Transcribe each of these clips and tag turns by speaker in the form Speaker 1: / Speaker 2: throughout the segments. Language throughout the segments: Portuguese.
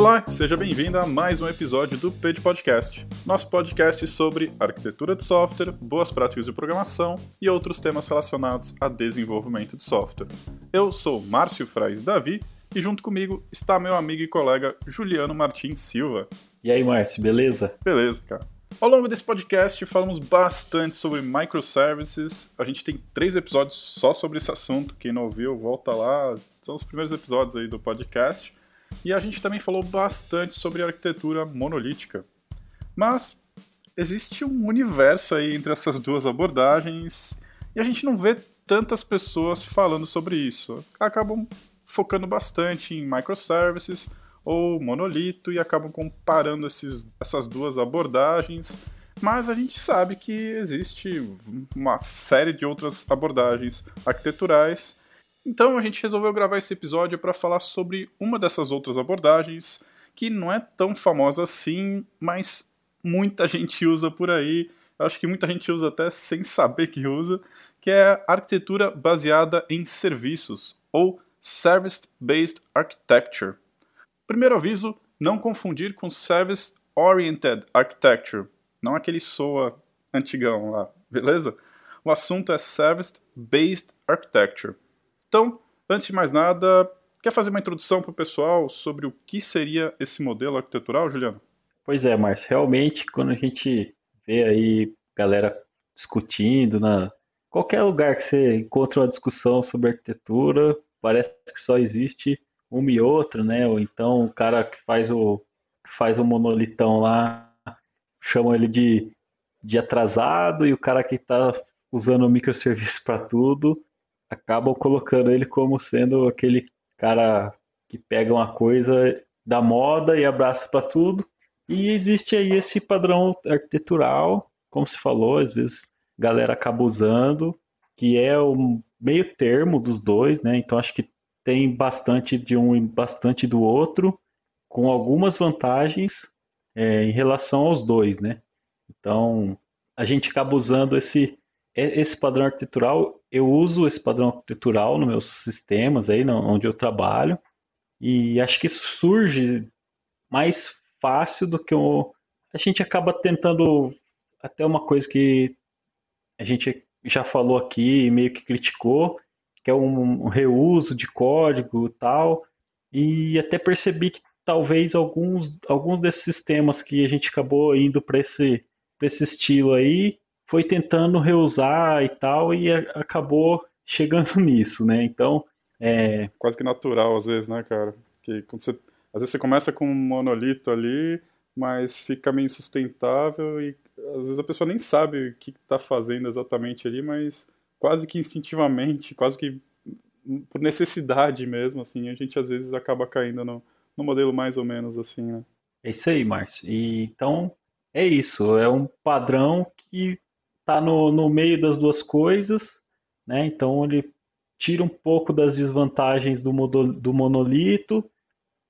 Speaker 1: Olá, seja bem-vindo a mais um episódio do Page Podcast, nosso podcast sobre arquitetura de software, boas práticas de programação e outros temas relacionados a desenvolvimento de software. Eu sou Márcio Frais Davi e junto comigo está meu amigo e colega Juliano Martins Silva.
Speaker 2: E aí, Márcio, beleza?
Speaker 1: Beleza, cara. Ao longo desse podcast, falamos bastante sobre microservices. A gente tem três episódios só sobre esse assunto. Quem não ouviu, volta lá. São os primeiros episódios aí do podcast. E a gente também falou bastante sobre arquitetura monolítica. Mas existe um universo aí entre essas duas abordagens e a gente não vê tantas pessoas falando sobre isso. Acabam focando bastante em microservices ou monolito e acabam comparando esses, essas duas abordagens. Mas a gente sabe que existe uma série de outras abordagens arquiteturais então a gente resolveu gravar esse episódio para falar sobre uma dessas outras abordagens, que não é tão famosa assim, mas muita gente usa por aí. Acho que muita gente usa até sem saber que usa, que é a arquitetura baseada em serviços, ou Service-Based Architecture. Primeiro aviso, não confundir com Service Oriented Architecture, não aquele SOA antigão lá, beleza? O assunto é Service-Based Architecture. Então, antes de mais nada, quer fazer uma introdução para o pessoal sobre o que seria esse modelo arquitetural, Juliano?
Speaker 2: Pois é, Márcio. Realmente, quando a gente vê aí galera discutindo na qualquer lugar que você encontra uma discussão sobre arquitetura, parece que só existe uma e outra, né? Ou então o cara que faz o que faz o monolitão lá chama ele de, de atrasado e o cara que está usando o microserviço para tudo acabam colocando ele como sendo aquele cara que pega uma coisa da moda e abraça para tudo. E existe aí esse padrão arquitetural, como se falou, às vezes a galera acaba usando, que é o meio termo dos dois, né? Então acho que tem bastante de um e bastante do outro, com algumas vantagens é, em relação aos dois, né? Então a gente acaba usando esse esse padrão arquitetural, eu uso esse padrão arquitetural nos meus sistemas aí, onde eu trabalho, e acho que isso surge mais fácil do que o... a gente acaba tentando até uma coisa que a gente já falou aqui e meio que criticou, que é um, reuso de código e tal, e até percebi que talvez alguns, alguns desses sistemas que a gente acabou indo para esse, esse estilo aí, foi tentando reusar e tal, e acabou chegando nisso, né? Então. É...
Speaker 1: Quase que natural, às vezes, né, cara? Que quando você, às vezes você começa com um monolito ali, mas fica meio insustentável e às vezes a pessoa nem sabe o que está fazendo exatamente ali, mas quase que instintivamente, quase que por necessidade mesmo, assim, a gente às vezes acaba caindo no, no modelo mais ou menos assim, né?
Speaker 2: É isso aí, Márcio. E, então, é isso. É um padrão que está no, no meio das duas coisas, né? Então ele tira um pouco das desvantagens do, do monolito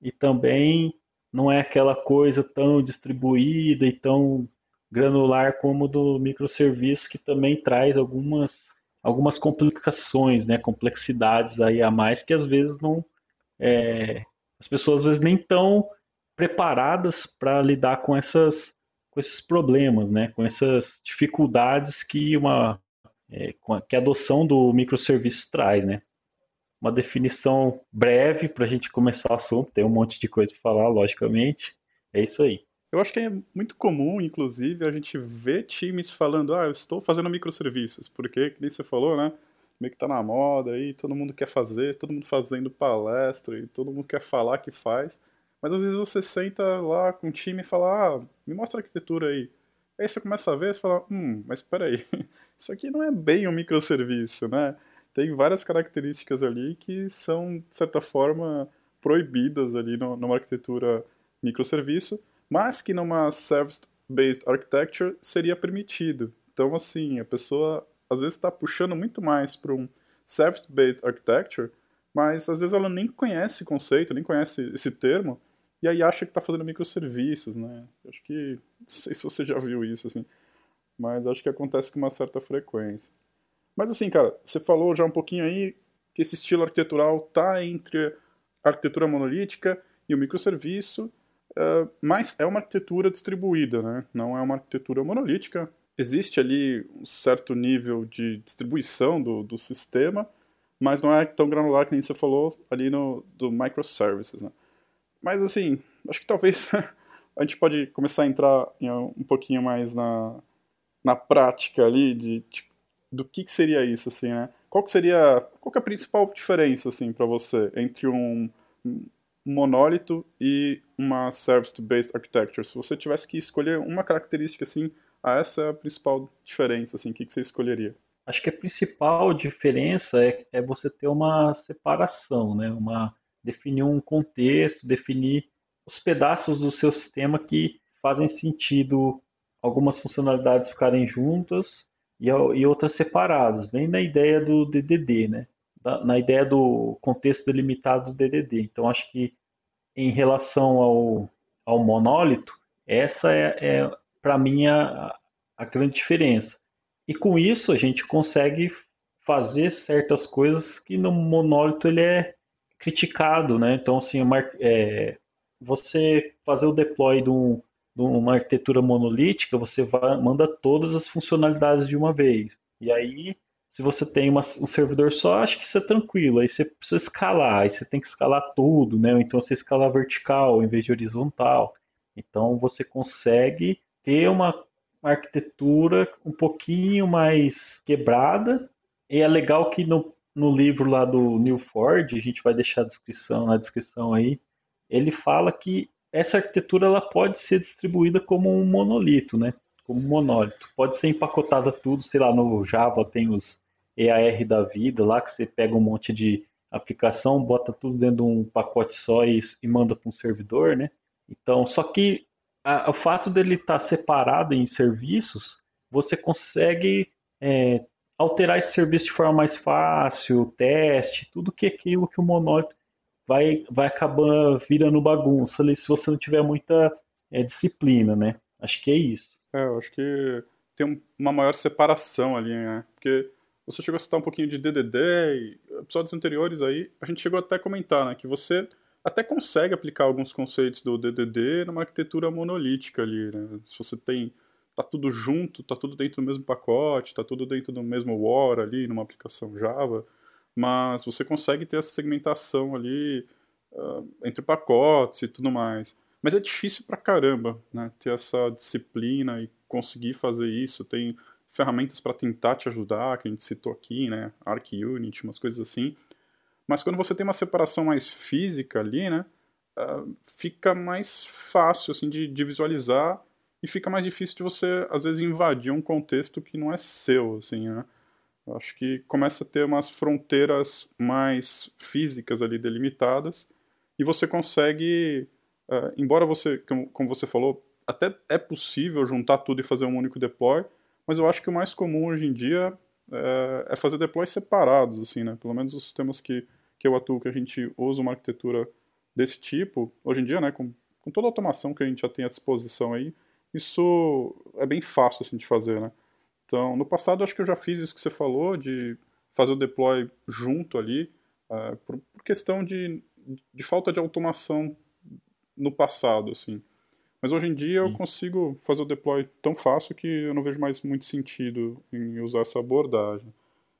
Speaker 2: e também não é aquela coisa tão distribuída e tão granular como do microserviço que também traz algumas algumas complicações, né, complexidades aí a mais que às vezes não é, as pessoas às vezes nem estão preparadas para lidar com essas com esses problemas, né, com essas dificuldades que uma é, que a adoção do microserviço traz, né. Uma definição breve para a gente começar o assunto, tem um monte de coisa para falar, logicamente. É isso aí.
Speaker 1: Eu acho que é muito comum, inclusive, a gente ver times falando, ah, eu estou fazendo microserviços, porque, que nem você falou, né, meio que tá na moda aí, todo mundo quer fazer, todo mundo fazendo palestra e todo mundo quer falar que faz. Mas às vezes você senta lá com o time e fala, ah, me mostra a arquitetura aí. Aí você começa a ver e fala, hum, mas peraí, isso aqui não é bem um microserviço, né? Tem várias características ali que são, de certa forma, proibidas ali numa arquitetura microserviço, mas que numa service-based architecture seria permitido. Então, assim, a pessoa às vezes está puxando muito mais para um service-based architecture, mas às vezes ela nem conhece o conceito, nem conhece esse termo, e aí acha que está fazendo microserviços, né? Acho que, não sei se você já viu isso, assim, mas acho que acontece com uma certa frequência. Mas assim, cara, você falou já um pouquinho aí que esse estilo arquitetural tá entre a arquitetura monolítica e o microserviço, uh, mas é uma arquitetura distribuída, né? não é uma arquitetura monolítica. Existe ali um certo nível de distribuição do, do sistema, mas não é tão granular que nem você falou ali no do microservices. Né? Mas assim, acho que talvez a gente pode começar a entrar um pouquinho mais na, na prática ali de, de do que, que seria isso, assim, né? Qual que seria, qual que é a principal diferença, assim, para você entre um monólito e uma service-based architecture? Se você tivesse que escolher uma característica, assim, ah, essa é a principal diferença, assim, o que, que você escolheria?
Speaker 2: Acho que a principal diferença é, é você ter uma separação, né? Uma, definir um contexto, definir os pedaços do seu sistema que fazem sentido algumas funcionalidades ficarem juntas e, e outras separadas, bem na ideia do DDD, né? Na ideia do contexto delimitado do DDD. Então, acho que em relação ao, ao monólito, essa é, é para mim, a, a grande diferença. E com isso, a gente consegue fazer certas coisas que no monólito ele é criticado, né? Então, assim, uma, é, você fazer o deploy de um, numa arquitetura monolítica, você vai, manda todas as funcionalidades de uma vez. E aí, se você tem uma, um servidor só, acho que isso é tranquilo. Aí você precisa escalar, aí você tem que escalar tudo, né? Então você escala vertical em vez de horizontal. Então você consegue ter uma, uma arquitetura um pouquinho mais quebrada. E é legal que no, no livro lá do New Ford, a gente vai deixar a descrição na descrição aí, ele fala que essa arquitetura ela pode ser distribuída como um monolito, né? Como um monólito. Pode ser empacotada tudo, sei lá, no Java tem os EAR da vida lá, que você pega um monte de aplicação, bota tudo dentro de um pacote só e, e manda para um servidor, né? Então, só que a, o fato dele estar tá separado em serviços, você consegue é, alterar esse serviço de forma mais fácil, teste, tudo que aquilo que o monólito vai, vai acabar virando bagunça ali se você não tiver muita é, disciplina, né? Acho que é isso.
Speaker 1: É, eu acho que tem uma maior separação ali, né? Porque você chegou a citar um pouquinho de DDD e episódios anteriores aí, a gente chegou até a comentar, né? Que você até consegue aplicar alguns conceitos do DDD numa arquitetura monolítica ali, né? Se você tem tá tudo junto, tá tudo dentro do mesmo pacote, tá tudo dentro do mesmo war ali numa aplicação Java, mas você consegue ter essa segmentação ali uh, entre pacotes e tudo mais. Mas é difícil pra caramba, né? Ter essa disciplina e conseguir fazer isso. Tem ferramentas para tentar te ajudar, que a gente citou aqui, né? Arc Unit, umas coisas assim. Mas quando você tem uma separação mais física ali, né? Uh, fica mais fácil assim de, de, visualizar e fica mais difícil de você às vezes invadir um contexto que não é seu, assim, né? Eu acho que começa a ter umas fronteiras mais físicas ali delimitadas e você consegue, uh, embora você, como, como você falou, até é possível juntar tudo e fazer um único deploy, mas eu acho que o mais comum hoje em dia é, é fazer deploys separados, assim, né? Pelo menos os sistemas que, que eu atuo, que a gente usa uma arquitetura desse tipo, hoje em dia, né, com, com toda a automação que a gente já tem à disposição aí, isso é bem fácil assim, de fazer, né? Então, no passado, acho que eu já fiz isso que você falou, de fazer o deploy junto ali, uh, por, por, questão de, de falta de automação no passado, assim. Mas hoje em dia Sim. eu consigo fazer o deploy tão fácil que eu não vejo mais muito sentido em usar essa abordagem.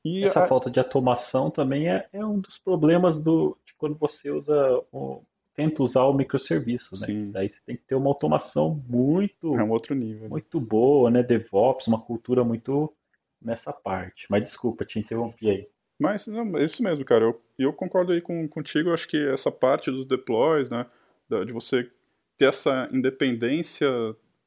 Speaker 2: E essa a... falta de automação também é, é, um dos problemas do, de quando você usa o, tenta usar o microserviço, né? Sim. Daí você tem que ter uma automação muito
Speaker 1: é um outro nível, né?
Speaker 2: muito boa, né? DevOps, uma cultura muito nessa parte. Mas desculpa, te interrompi aí.
Speaker 1: Mas não, isso mesmo, cara. Eu, eu concordo aí com, contigo. Acho que essa parte dos deploys, né? De você ter essa independência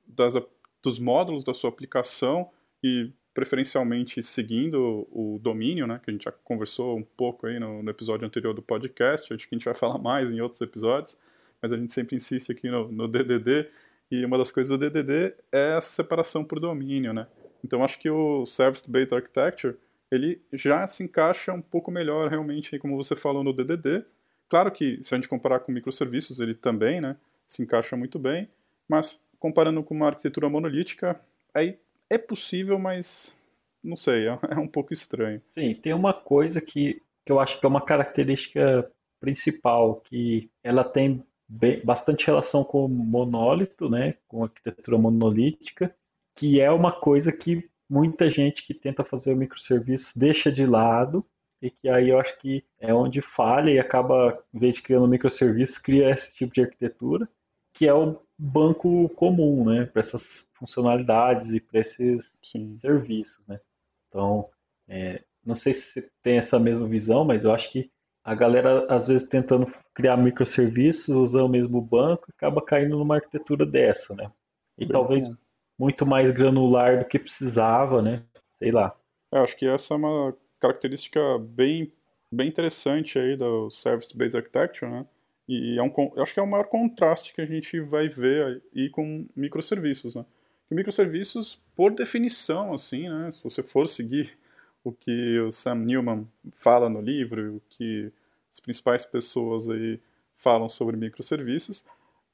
Speaker 1: das, dos módulos da sua aplicação e preferencialmente seguindo o domínio, né, que a gente já conversou um pouco aí no, no, episódio anterior do podcast, acho que a gente vai falar mais em outros episódios, mas a gente sempre insiste aqui no, no DDD, e uma das coisas do DDD é essa separação por domínio, né. Então acho que o Service-Based Architecture, ele já se encaixa um pouco melhor realmente, como você falou, no DDD. Claro que se a gente comparar com microserviços, ele também, né, se encaixa muito bem, mas comparando com uma arquitetura monolítica, aí é possível, mas não sei, é, é um pouco estranho.
Speaker 2: Sim, tem uma coisa que, que eu acho que é uma característica principal, que ela tem bem, bastante relação com o monólito, né, com arquitetura monolítica, que é uma coisa que muita gente que tenta fazer o microserviço deixa de lado e que aí eu acho que é onde falha e acaba, em vez de criando um microserviço, cria esse tipo de arquitetura, que é o banco comum, né, para essas funcionalidades e para esses Sim. serviços, né. Então, é, não sei se você tem essa mesma visão, mas eu acho que a galera, às vezes, tentando criar microserviços, usando o mesmo banco, acaba caindo numa arquitetura dessa, né? E Bem talvez bom. muito mais granular do que precisava, né? Sei lá.
Speaker 1: É, acho que essa é uma característica bem, bem interessante aí do Service-Based Architecture, né? E é um, eu acho que é o maior contraste que a gente vai ver aí com microserviços, né? Que microserviços, por definição, assim, né? Se você for seguir o que o Sam Newman fala no livro, o que as principais pessoas aí falam sobre microserviços,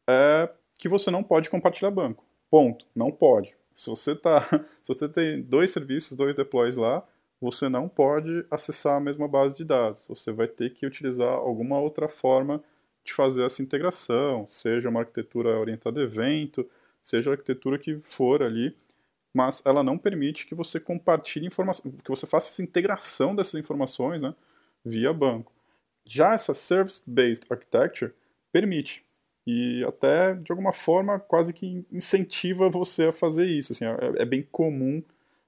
Speaker 1: é que você não pode compartilhar banco. Ponto. Não pode. Se você, tá, se você tem dois serviços, dois deploys lá, você não pode acessar a mesma base de dados. Você vai ter que utilizar alguma outra forma de fazer essa integração, seja uma arquitetura orientada a evento, seja a arquitetura que for ali, mas ela não permite que você compartilhe informação, que você faça essa integração dessas informações né, via banco. Já essa Service-Based Architecture permite, e até, de alguma forma, quase que incentiva você a fazer isso. Assim, é, é bem comum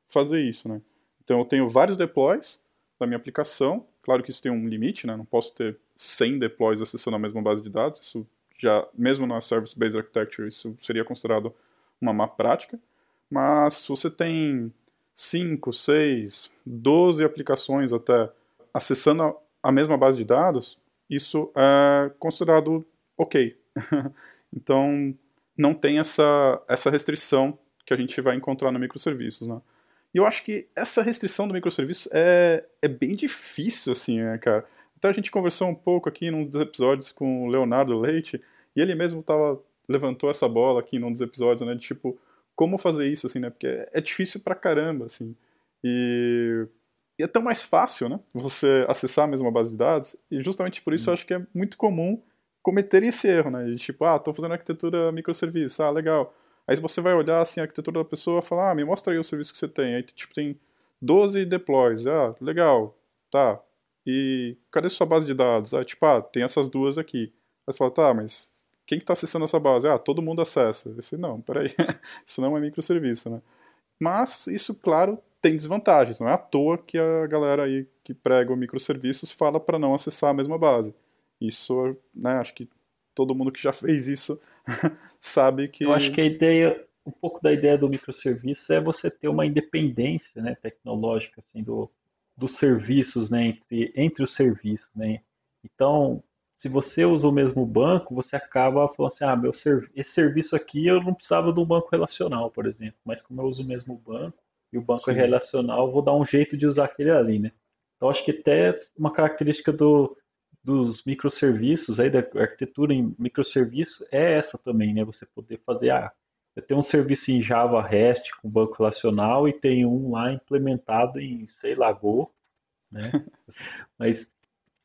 Speaker 1: fazer isso. Né? Então, eu tenho vários deploys da minha aplicação, claro que isso tem um limite, né? não posso ter 100 deploys acessando a mesma base de dados, isso já, mesmo na Service-Based Architecture, isso seria considerado uma má prática, mas se você tem 5, 6, 12 aplicações até acessando a mesma base de dados, isso é considerado ok. então, não tem essa, essa restrição que a gente vai encontrar no microserviços, né? E eu acho que essa restrição do microserviço é, é bem difícil, assim, né, cara? Até a gente conversou um pouco aqui num dos episódios com o Leonardo Leite, e ele mesmo tava, levantou essa bola aqui num dos episódios, né, de tipo, como fazer isso, assim, né? Porque é difícil pra caramba, assim. E, e é tão mais fácil, né? Você acessar a mesma base de dados. E justamente por isso eu acho que é muito comum cometer esse erro, né? De tipo, ah, tô fazendo arquitetura microserviço, ah, legal. Aí você vai olhar assim a arquitetura da pessoa e falar, ah, me mostra aí o serviço que você tem. Aí tipo tem 12 deploys, ah, legal, tá. E cadê sua base de dados? Ah, tipo, ah, tem essas duas aqui. Aí fala, tá, mas quem que está acessando essa base? Ah, todo mundo acessa. Esse não, peraí, isso não é microserviço, né? Mas isso, claro, tem desvantagens. Não é à toa que a galera aí que prega microserviços fala para não acessar a mesma base. Isso, né, acho que todo mundo que já fez isso sabe que...
Speaker 2: Eu acho que a ideia, um pouco da ideia do microserviço é você ter uma independência né, tecnológica assim, do, dos serviços, né, entre, entre os serviços. Né? Então, se você usa o mesmo banco, você acaba falando assim, ah, meu esse serviço aqui eu não precisava de um banco relacional, por exemplo, mas como eu uso o mesmo banco e o banco é Sim. é relacional, vou dar um jeito de usar aquele ali, né? Então acho que até uma característica do, dos microserviços aí da arquitetura em microserviço é essa também, né? Você poder fazer, ah, eu tenho um serviço em Java REST com banco relacional e tem um lá implementado em, sei lá, Go, né? Mas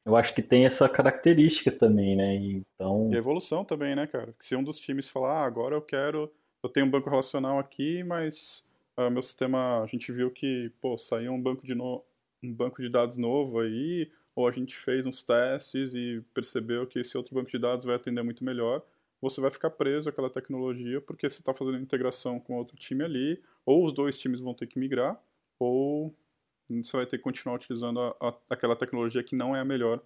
Speaker 2: eu acho que tem essa característica também, né? Então...
Speaker 1: E evolução também, né, cara? Se um dos times falar, ah, agora eu quero, eu tenho um banco relacional aqui, mas uh, meu sistema, a gente viu que, pô, saiu um banco de no... um banco de dados novo aí, ou a gente fez uns testes e percebeu que esse outro banco de dados vai atender muito melhor, você vai ficar preso àquela tecnologia porque você está fazendo integração com outro time ali, ou os dois times vão ter que migrar, ou você vai ter que continuar utilizando a, a, aquela tecnologia que não é a melhor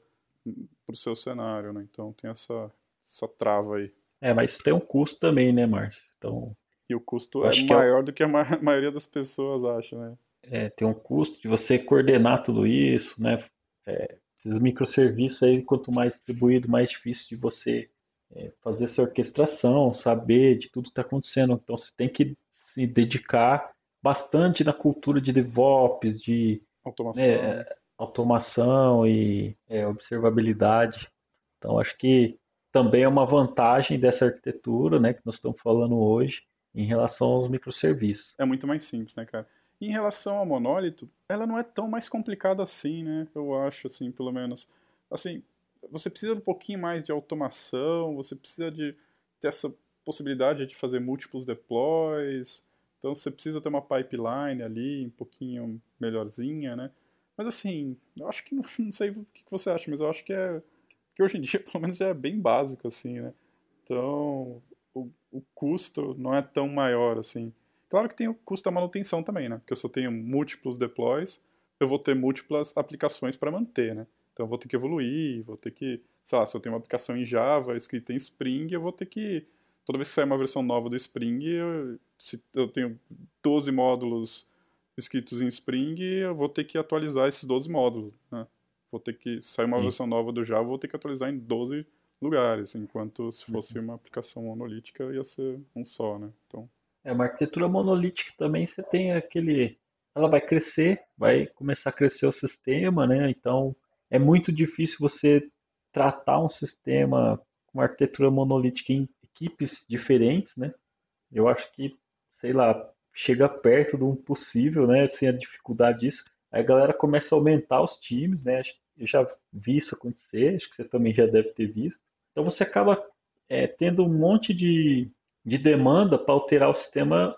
Speaker 1: para o seu cenário, né? Então tem essa, essa trava aí.
Speaker 2: É, mas tem um custo também, né, Márcio? Então,
Speaker 1: e o custo é, é maior é... do que a ma maioria das pessoas acha, né?
Speaker 2: É, tem um custo de você coordenar tudo isso, né? É, esses microserviços aí, quanto mais distribuído, mais difícil de você é, fazer essa orquestração, saber de tudo que está acontecendo. Então você tem que se dedicar bastante na cultura de DevOps, de
Speaker 1: automação, né,
Speaker 2: automação e é, observabilidade. Então, acho que também é uma vantagem dessa arquitetura, né, que nós estamos falando hoje, em relação aos microserviços.
Speaker 1: É muito mais simples, né, cara? Em relação ao monólito, ela não é tão mais complicada assim, né? Eu acho, assim, pelo menos. Assim, você precisa um pouquinho mais de automação, você precisa de ter essa possibilidade de fazer múltiplos deploys, então você precisa ter uma pipeline ali um pouquinho melhorzinha, né? Mas assim, eu acho que não, sei o que você acha, mas eu acho que é que hoje em dia pelo menos é bem básico assim, né? Então o, o custo não é tão maior assim. Claro que tem o custo da manutenção também, né? Porque eu tenho múltiplos deploys, eu vou ter múltiplas aplicações para manter, né? Então eu vou ter que evoluir, vou ter que, sei lá, se eu tenho uma aplicação em Java escrita em Spring, eu vou ter que toda vez que sair uma versão nova do Spring, eu, se eu tenho 12 módulos escritos em Spring, eu vou ter que atualizar esses 12 módulos, né? Vou ter que sair uma Sim. versão nova do Java, vou ter que atualizar em 12 lugares, enquanto se fosse uhum. uma aplicação monolítica ia ser um só, né? Então,
Speaker 2: é uma arquitetura monolítica também, você tem aquele ela vai crescer, vai começar a crescer o sistema, né? Então, é muito difícil você tratar um sistema com uma arquitetura monolítica em equipes diferentes, né? Eu acho que, sei lá, chega perto do impossível, né? Sem a dificuldade disso. Aí a galera começa a aumentar os times, né? Eu já vi isso acontecer, acho que você também já deve ter visto. Então você acaba é, tendo um monte de, de demanda para alterar o sistema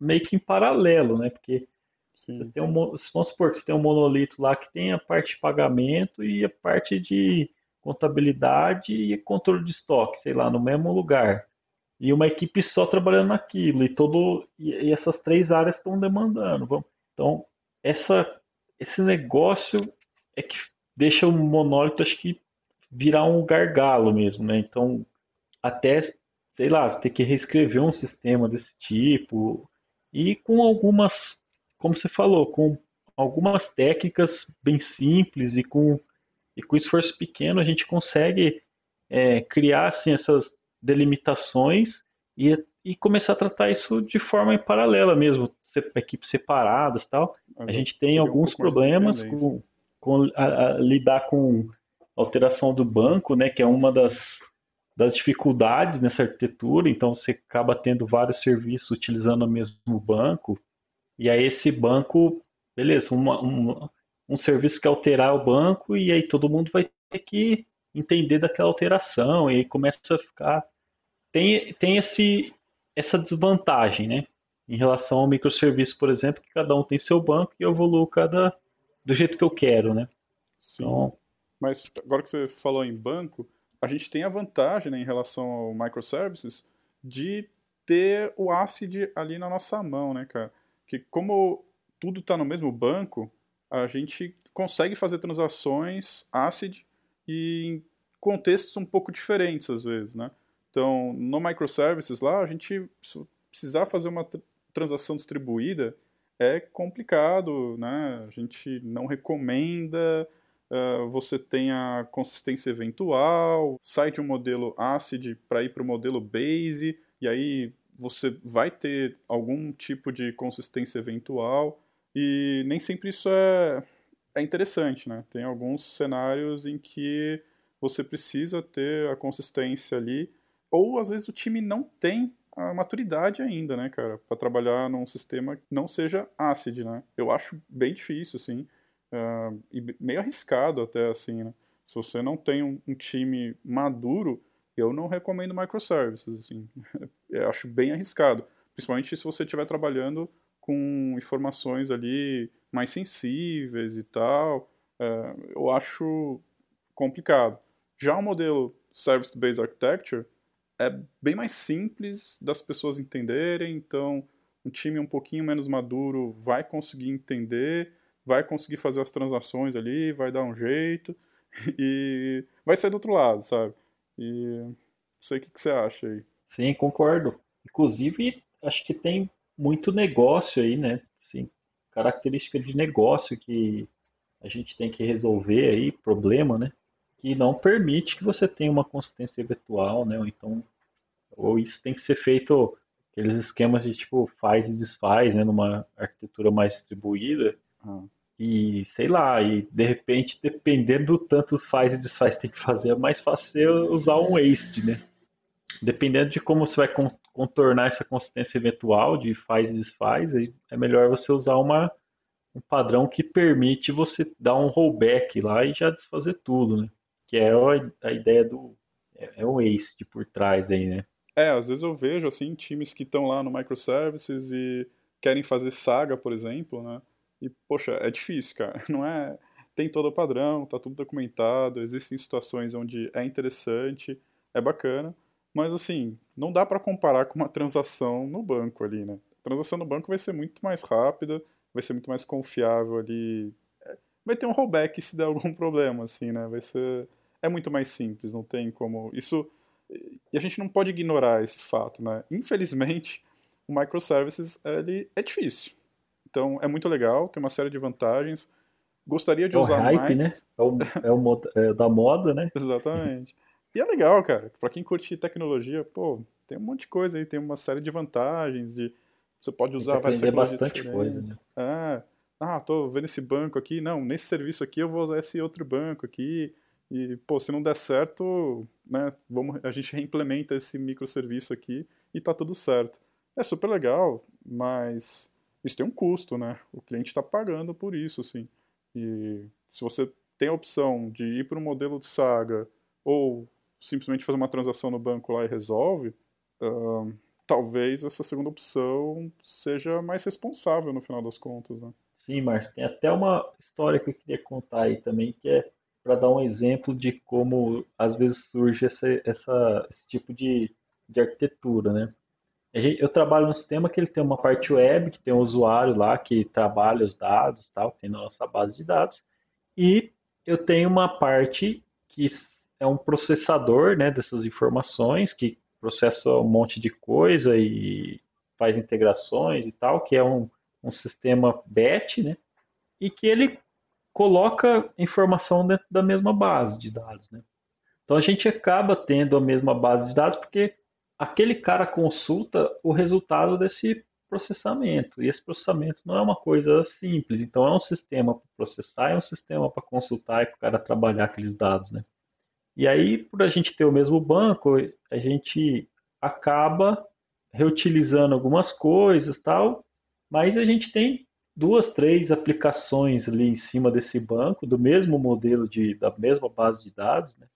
Speaker 2: meio que em paralelo, né? Porque Sim. Você tem um, vamos supor que você tem um monolito lá que tem a parte de pagamento e a parte de contabilidade e controle de estoque, sei lá, no mesmo lugar. E uma equipe só trabalhando naquilo, e todo e, essas três áreas estão demandando. Vamos, então, essa, esse negócio é que deixa o monólito, acho que, virar um gargalo mesmo, né? Então, até, sei lá, ter que reescrever um sistema desse tipo, e com algumas como você falou, com algumas técnicas bem simples e com, e com esforço pequeno a gente consegue é, criar assim, essas delimitações e, e começar a tratar isso de forma em paralela mesmo, equipes separadas tal. A gente tem alguns problemas com, com a, a, lidar com alteração do banco, né, que é uma das, das dificuldades nessa arquitetura, então você acaba tendo vários serviços utilizando o mesmo banco, e aí esse banco, beleza, uma, um, um serviço que alterar o banco e aí todo mundo vai ter que entender daquela alteração e aí começa a ficar tem, tem esse, essa desvantagem, né? Em relação ao microserviço, por exemplo, que cada um tem seu banco e eu evoluo cada do jeito que eu quero, né?
Speaker 1: Sim. Então, Mas agora que você falou em banco, a gente tem a vantagem né, em relação ao microservices de ter o ACID ali na nossa mão, né, cara? Que como tudo está no mesmo banco, a gente consegue fazer transações ACID e em contextos um pouco diferentes às vezes, né? Então, no microservices lá, a gente precisar fazer uma transação distribuída é complicado, né? A gente não recomenda, uh, você tem a consistência eventual, sai de um modelo ACID para ir para o modelo BASE, e aí você vai ter algum tipo de consistência eventual e nem sempre isso é, é interessante, né? Tem alguns cenários em que você precisa ter a consistência ali, ou às vezes o time não tem a maturidade ainda, né, cara, para trabalhar num sistema que não seja ACID, né? Eu acho bem difícil, assim, uh, e meio arriscado até, assim, né? Se você não tem um, um time maduro, eu não recomendo microservices, assim. acho bem arriscado, principalmente se você estiver trabalhando com informações ali mais sensíveis e tal, é, eu acho complicado. Já o modelo Service-Based Architecture é bem mais simples das pessoas entenderem, então um time um pouquinho menos maduro vai conseguir entender, vai conseguir fazer as transações ali, vai dar um jeito e vai sair do outro lado, sabe? E não sei o que, que você acha aí.
Speaker 2: Sim, concordo. Inclusive, acho que tem muito negócio aí, né? Sim, característica de negócio que a gente tem que resolver aí, problema, né? Que não permite que você tenha uma consistência eventual, né? Ou então, ou isso tem que ser feito aqueles esquemas de tipo faz e desfaz, né? Numa arquitetura mais distribuída. Ah. E sei lá, e de repente, dependendo do tanto faz e desfaz tem que fazer, é mais fácil usar um waste, né? Dependendo de como você vai contornar essa consistência eventual de faz e desfaz, é melhor você usar uma, um padrão que permite você dar um rollback lá e já desfazer tudo, né? que é a ideia do é, é o de por trás aí, né?
Speaker 1: É, às vezes eu vejo assim times que estão lá no microservices e querem fazer saga, por exemplo, né? E poxa, é difícil, cara. Não é tem todo o padrão, tá tudo documentado, existem situações onde é interessante, é bacana, mas assim, não dá para comparar com uma transação no banco ali, né? A transação no banco vai ser muito mais rápida, vai ser muito mais confiável ali. É, vai ter um rollback se der algum problema, assim, né? Vai ser. É muito mais simples, não tem como. Isso. E a gente não pode ignorar esse fato, né? Infelizmente, o microservices ele é difícil. Então é muito legal, tem uma série de vantagens. Gostaria de
Speaker 2: é
Speaker 1: usar
Speaker 2: hype,
Speaker 1: mais.
Speaker 2: Né? É, o, é, o, é da moda, né?
Speaker 1: Exatamente. E é legal, cara. Pra quem curte tecnologia, pô, tem um monte de coisa aí, tem uma série de vantagens, de você pode usar várias tecnologias diferentes. Coisa, né? É. Ah, tô vendo esse banco aqui, não, nesse serviço aqui eu vou usar esse outro banco aqui. E, pô, se não der certo, né, vamos, a gente reimplementa esse microserviço aqui e tá tudo certo. É super legal, mas isso tem um custo, né? O cliente está pagando por isso, assim. E se você tem a opção de ir para um modelo de saga ou simplesmente fazer uma transação no banco lá e resolve, uh, talvez essa segunda opção seja mais responsável no final das contas, né?
Speaker 2: Sim, Márcio, tem até uma história que eu queria contar aí também, que é para dar um exemplo de como às vezes surge essa, esse tipo de, de arquitetura, né? Eu trabalho no sistema que ele tem uma parte web, que tem um usuário lá que trabalha os dados, tal, tem nossa base de dados, e eu tenho uma parte que é um processador né, dessas informações, que processa um monte de coisa e faz integrações e tal, que é um, um sistema BET, né? E que ele coloca informação dentro da mesma base de dados, né? Então a gente acaba tendo a mesma base de dados porque aquele cara consulta o resultado desse processamento. E esse processamento não é uma coisa simples. Então é um sistema para processar, é um sistema para consultar e para o cara trabalhar aqueles dados, né? E aí, por a gente ter o mesmo banco, a gente acaba reutilizando algumas coisas tal, mas a gente tem duas, três aplicações ali em cima desse banco, do mesmo modelo de, da mesma base de dados, né?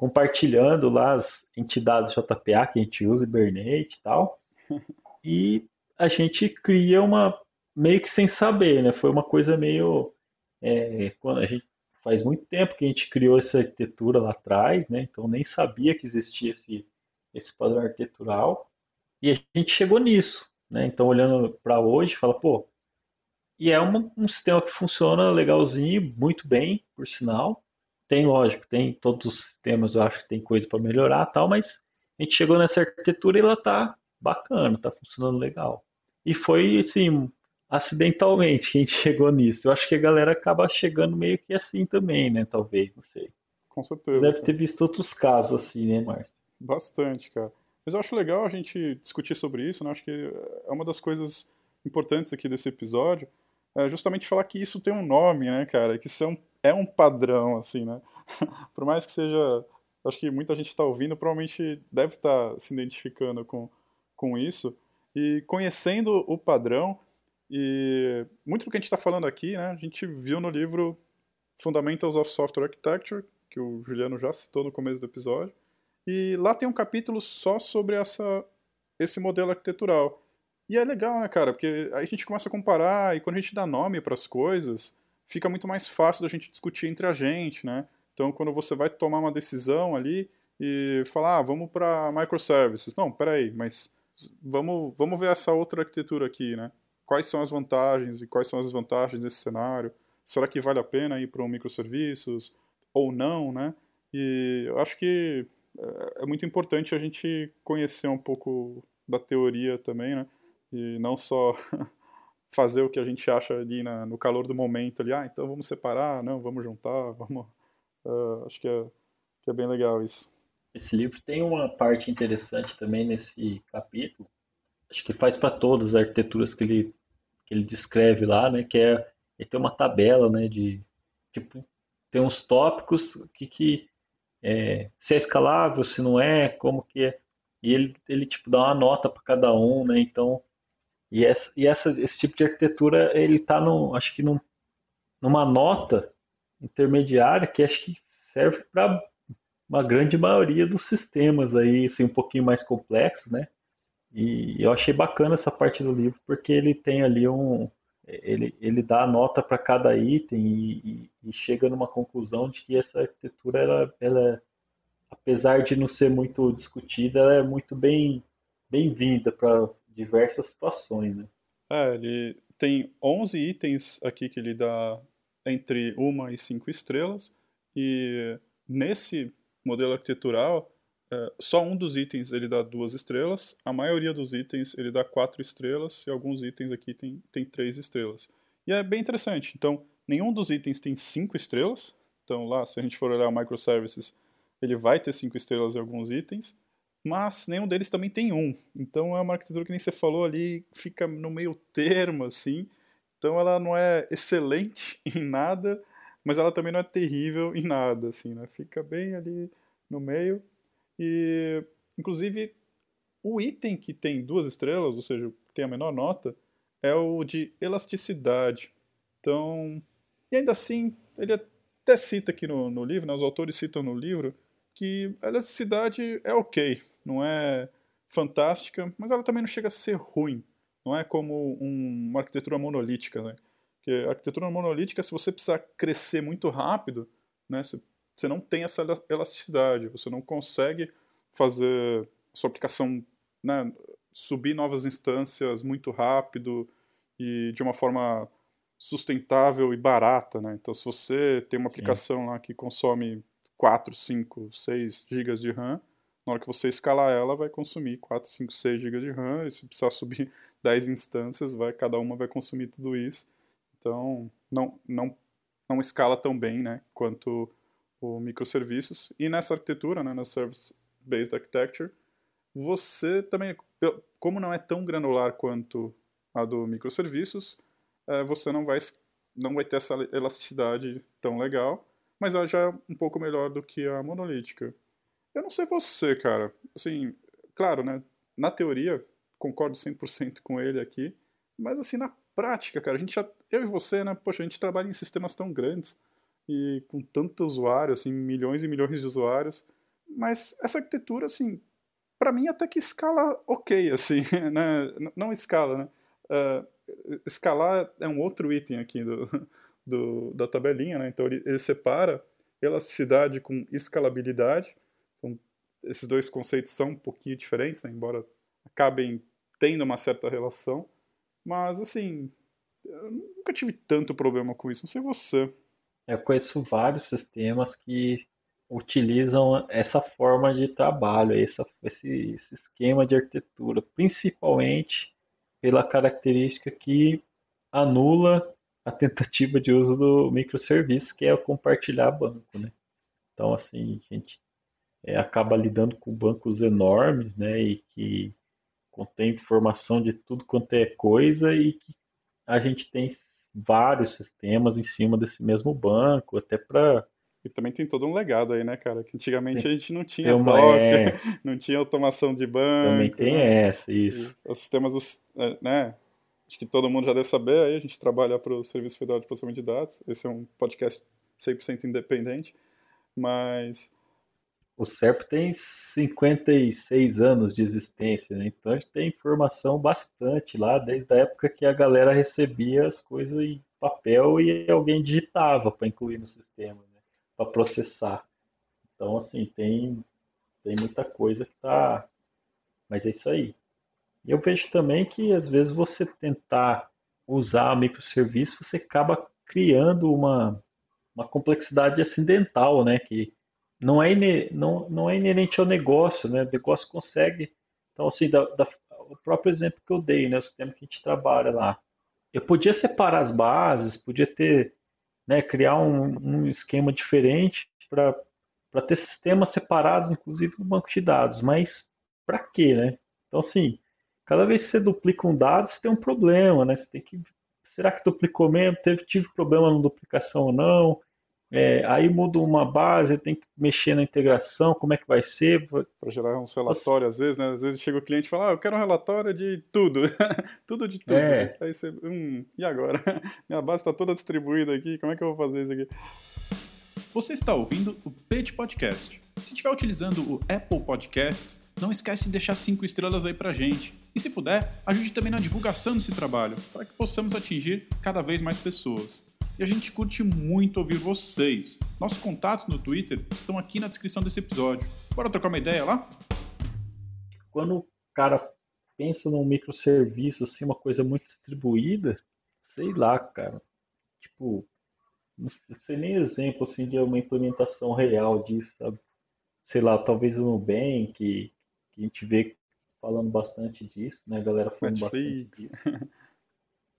Speaker 2: Compartilhando lá as entidades JPA que a gente usa, Hibernate e tal, e a gente cria uma meio que sem saber, né? Foi uma coisa meio é, quando a gente faz muito tempo que a gente criou essa arquitetura lá atrás, né? Então nem sabia que existia esse, esse padrão arquitetural. E a gente chegou nisso, né? Então olhando para hoje, fala, pô, e é uma, um sistema que funciona legalzinho, muito bem, por sinal. Tem, lógico, tem todos os sistemas, eu acho que tem coisa para melhorar tal, mas a gente chegou nessa arquitetura e ela tá bacana, tá funcionando legal. E foi, assim, acidentalmente que a gente chegou nisso. Eu acho que a galera acaba chegando meio que assim também, né? Talvez, não sei.
Speaker 1: Com certeza.
Speaker 2: Deve ter visto outros casos assim, né, Márcio?
Speaker 1: Bastante, cara. Mas eu acho legal a gente discutir sobre isso, né? Acho que é uma das coisas importantes aqui desse episódio é justamente falar que isso tem um nome, né, cara? Que isso é um, padrão, assim, né? Por mais que seja. Acho que muita gente está ouvindo, provavelmente deve estar tá se identificando com, com isso. E conhecendo o padrão, e muito do que a gente está falando aqui, né, a gente viu no livro Fundamentals of Software Architecture, que o Juliano já citou no começo do episódio. E lá tem um capítulo só sobre essa, esse modelo arquitetural. E é legal, né, cara? Porque aí a gente começa a comparar e quando a gente dá nome para as coisas, fica muito mais fácil da gente discutir entre a gente, né? Então, quando você vai tomar uma decisão ali e falar, ah, vamos para microservices. Não, peraí, mas vamos, vamos ver essa outra arquitetura aqui, né? quais são as vantagens e quais são as desvantagens desse cenário. Será que vale a pena ir para um microserviços ou não, né? E eu acho que é, é muito importante a gente conhecer um pouco da teoria também, né? E não só fazer o que a gente acha ali na, no calor do momento ali, ah, então vamos separar, não, vamos juntar, vamos... Uh, acho que é, que é bem legal isso.
Speaker 2: Esse livro tem uma parte interessante também nesse capítulo, acho que faz para todas as arquiteturas que ele que ele descreve lá, né, que é ele tem uma tabela, né, de tipo tem uns tópicos que, que é, se é escalável, se não é, como que é, e ele ele tipo dá uma nota para cada um, né, então e essa e essa esse tipo de arquitetura ele está acho que num, numa nota intermediária que acho que serve para uma grande maioria dos sistemas aí, assim, um pouquinho mais complexo, né? E eu achei bacana essa parte do livro porque ele tem ali um, ele, ele dá a nota para cada item e, e, e, chega numa conclusão de que essa arquitetura, ela, ela, apesar de não ser muito discutida, ela é muito bem bem-vinda para diversas situações, né?
Speaker 1: É, ele tem 11 itens aqui que ele dá entre uma e cinco estrelas e nesse modelo arquitetural é, só um dos itens ele dá duas estrelas, a maioria dos itens ele dá quatro estrelas e alguns itens aqui tem, tem três estrelas. E é bem interessante. Então, nenhum dos itens tem cinco estrelas. Então, lá, se a gente for olhar o microservices, ele vai ter cinco estrelas em alguns itens, mas nenhum deles também tem um. Então, é uma arquitetura que nem você falou ali, fica no meio termo, assim. Então, ela não é excelente em nada, mas ela também não é terrível em nada, assim, né? Fica bem ali no meio. E, inclusive, o item que tem duas estrelas, ou seja, tem a menor nota, é o de elasticidade. Então, e ainda assim, ele até cita aqui no, no livro, né, os autores citam no livro, que a elasticidade é ok, não é fantástica, mas ela também não chega a ser ruim. Não é como um, uma arquitetura monolítica, né? Porque a arquitetura monolítica, se você precisar crescer muito rápido, né, você você não tem essa elasticidade, você não consegue fazer sua aplicação, né, subir novas instâncias muito rápido e de uma forma sustentável e barata, né? Então, se você tem uma aplicação Sim. lá que consome 4, 5, 6 GB de RAM, na hora que você escalar ela, vai consumir 4, 5, 6 GB de RAM, e se precisar subir 10 instâncias, vai, cada uma vai consumir tudo isso. Então, não, não, não escala tão bem, né, quanto o microserviços. E nessa arquitetura, né, na Service-Based Architecture, você também, como não é tão granular quanto a do microserviços, é, você não vai, não vai ter essa elasticidade tão legal, mas ela já é um pouco melhor do que a monolítica. Eu não sei você, cara. Assim, claro, né, na teoria, concordo 100% com ele aqui, mas assim, na prática, cara, a gente já, eu e você, né, poxa, a gente trabalha em sistemas tão grandes, e com tanto usuário, assim, milhões e milhões de usuários. Mas essa arquitetura, assim, para mim até que escala ok, assim, né? Não escala, né? Uh, escalar é um outro item aqui do, do, da tabelinha, né? Então ele, ele separa elasticidade com escalabilidade. Então, esses dois conceitos são um pouquinho diferentes, né? embora acabem tendo uma certa relação. Mas, assim, eu nunca tive tanto problema com isso. Não sei você.
Speaker 2: Eu conheço vários sistemas que utilizam essa forma de trabalho, esse, esse esquema de arquitetura, principalmente pela característica que anula a tentativa de uso do microserviço, que é compartilhar banco, né? Então, assim, a gente é, acaba lidando com bancos enormes, né, e que contém informação de tudo quanto é coisa e que a gente tem vários sistemas em cima desse mesmo banco, até para
Speaker 1: e também tem todo um legado aí, né, cara? Que antigamente a gente não tinha Docker, é... não tinha automação de banco.
Speaker 2: Também tem né? essa, isso.
Speaker 1: Os sistemas, dos, é, né? Acho que todo mundo já deve saber aí, a gente trabalha para o Serviço Federal de Processamento de Dados. Esse é um podcast 100% independente, mas
Speaker 2: o SERP tem 56 anos de existência, né? então a gente tem informação bastante lá, desde a época que a galera recebia as coisas em papel e alguém digitava para incluir no sistema, né? para processar. Então, assim, tem, tem muita coisa que está. Mas é isso aí. Eu vejo também que às vezes você tentar usar microserviço, você acaba criando uma, uma complexidade acidental, né? Que não é, não, não é inerente ao negócio, né? O negócio consegue. Então, assim, da, da, o próprio exemplo que eu dei, né? O sistema que a gente trabalha lá. Eu podia separar as bases, podia ter, né, criar um, um esquema diferente para ter sistemas separados, inclusive no banco de dados, mas para quê, né? Então, assim, cada vez que você duplica um dado, você tem um problema, né? Você tem que. Será que duplicou mesmo? Teve, tive problema na duplicação ou não? É, aí muda uma base, tem que mexer na integração, como é que vai ser?
Speaker 1: Para gerar uns relatórios, às vezes, né? Às vezes chega o cliente e fala, ah, eu quero um relatório de tudo, tudo de tudo. É. Aí você, hum, e agora? Minha base está toda distribuída aqui, como é que eu vou fazer isso aqui? Você está ouvindo o Pet Podcast. Se estiver utilizando o Apple Podcasts, não esquece de deixar cinco estrelas aí pra gente. E se puder, ajude também na divulgação desse trabalho, para que possamos atingir cada vez mais pessoas. E a gente curte muito ouvir vocês. Nossos contatos no Twitter estão aqui na descrição desse episódio. Bora trocar uma ideia lá?
Speaker 2: Quando o cara pensa num microserviço, assim, uma coisa muito distribuída, sei lá, cara. Tipo, não sei nem exemplo assim, de uma implementação real disso, sabe? Sei lá, talvez o Nubank, que, a gente vê falando bastante disso, né? A galera falando Netflix. bastante disso.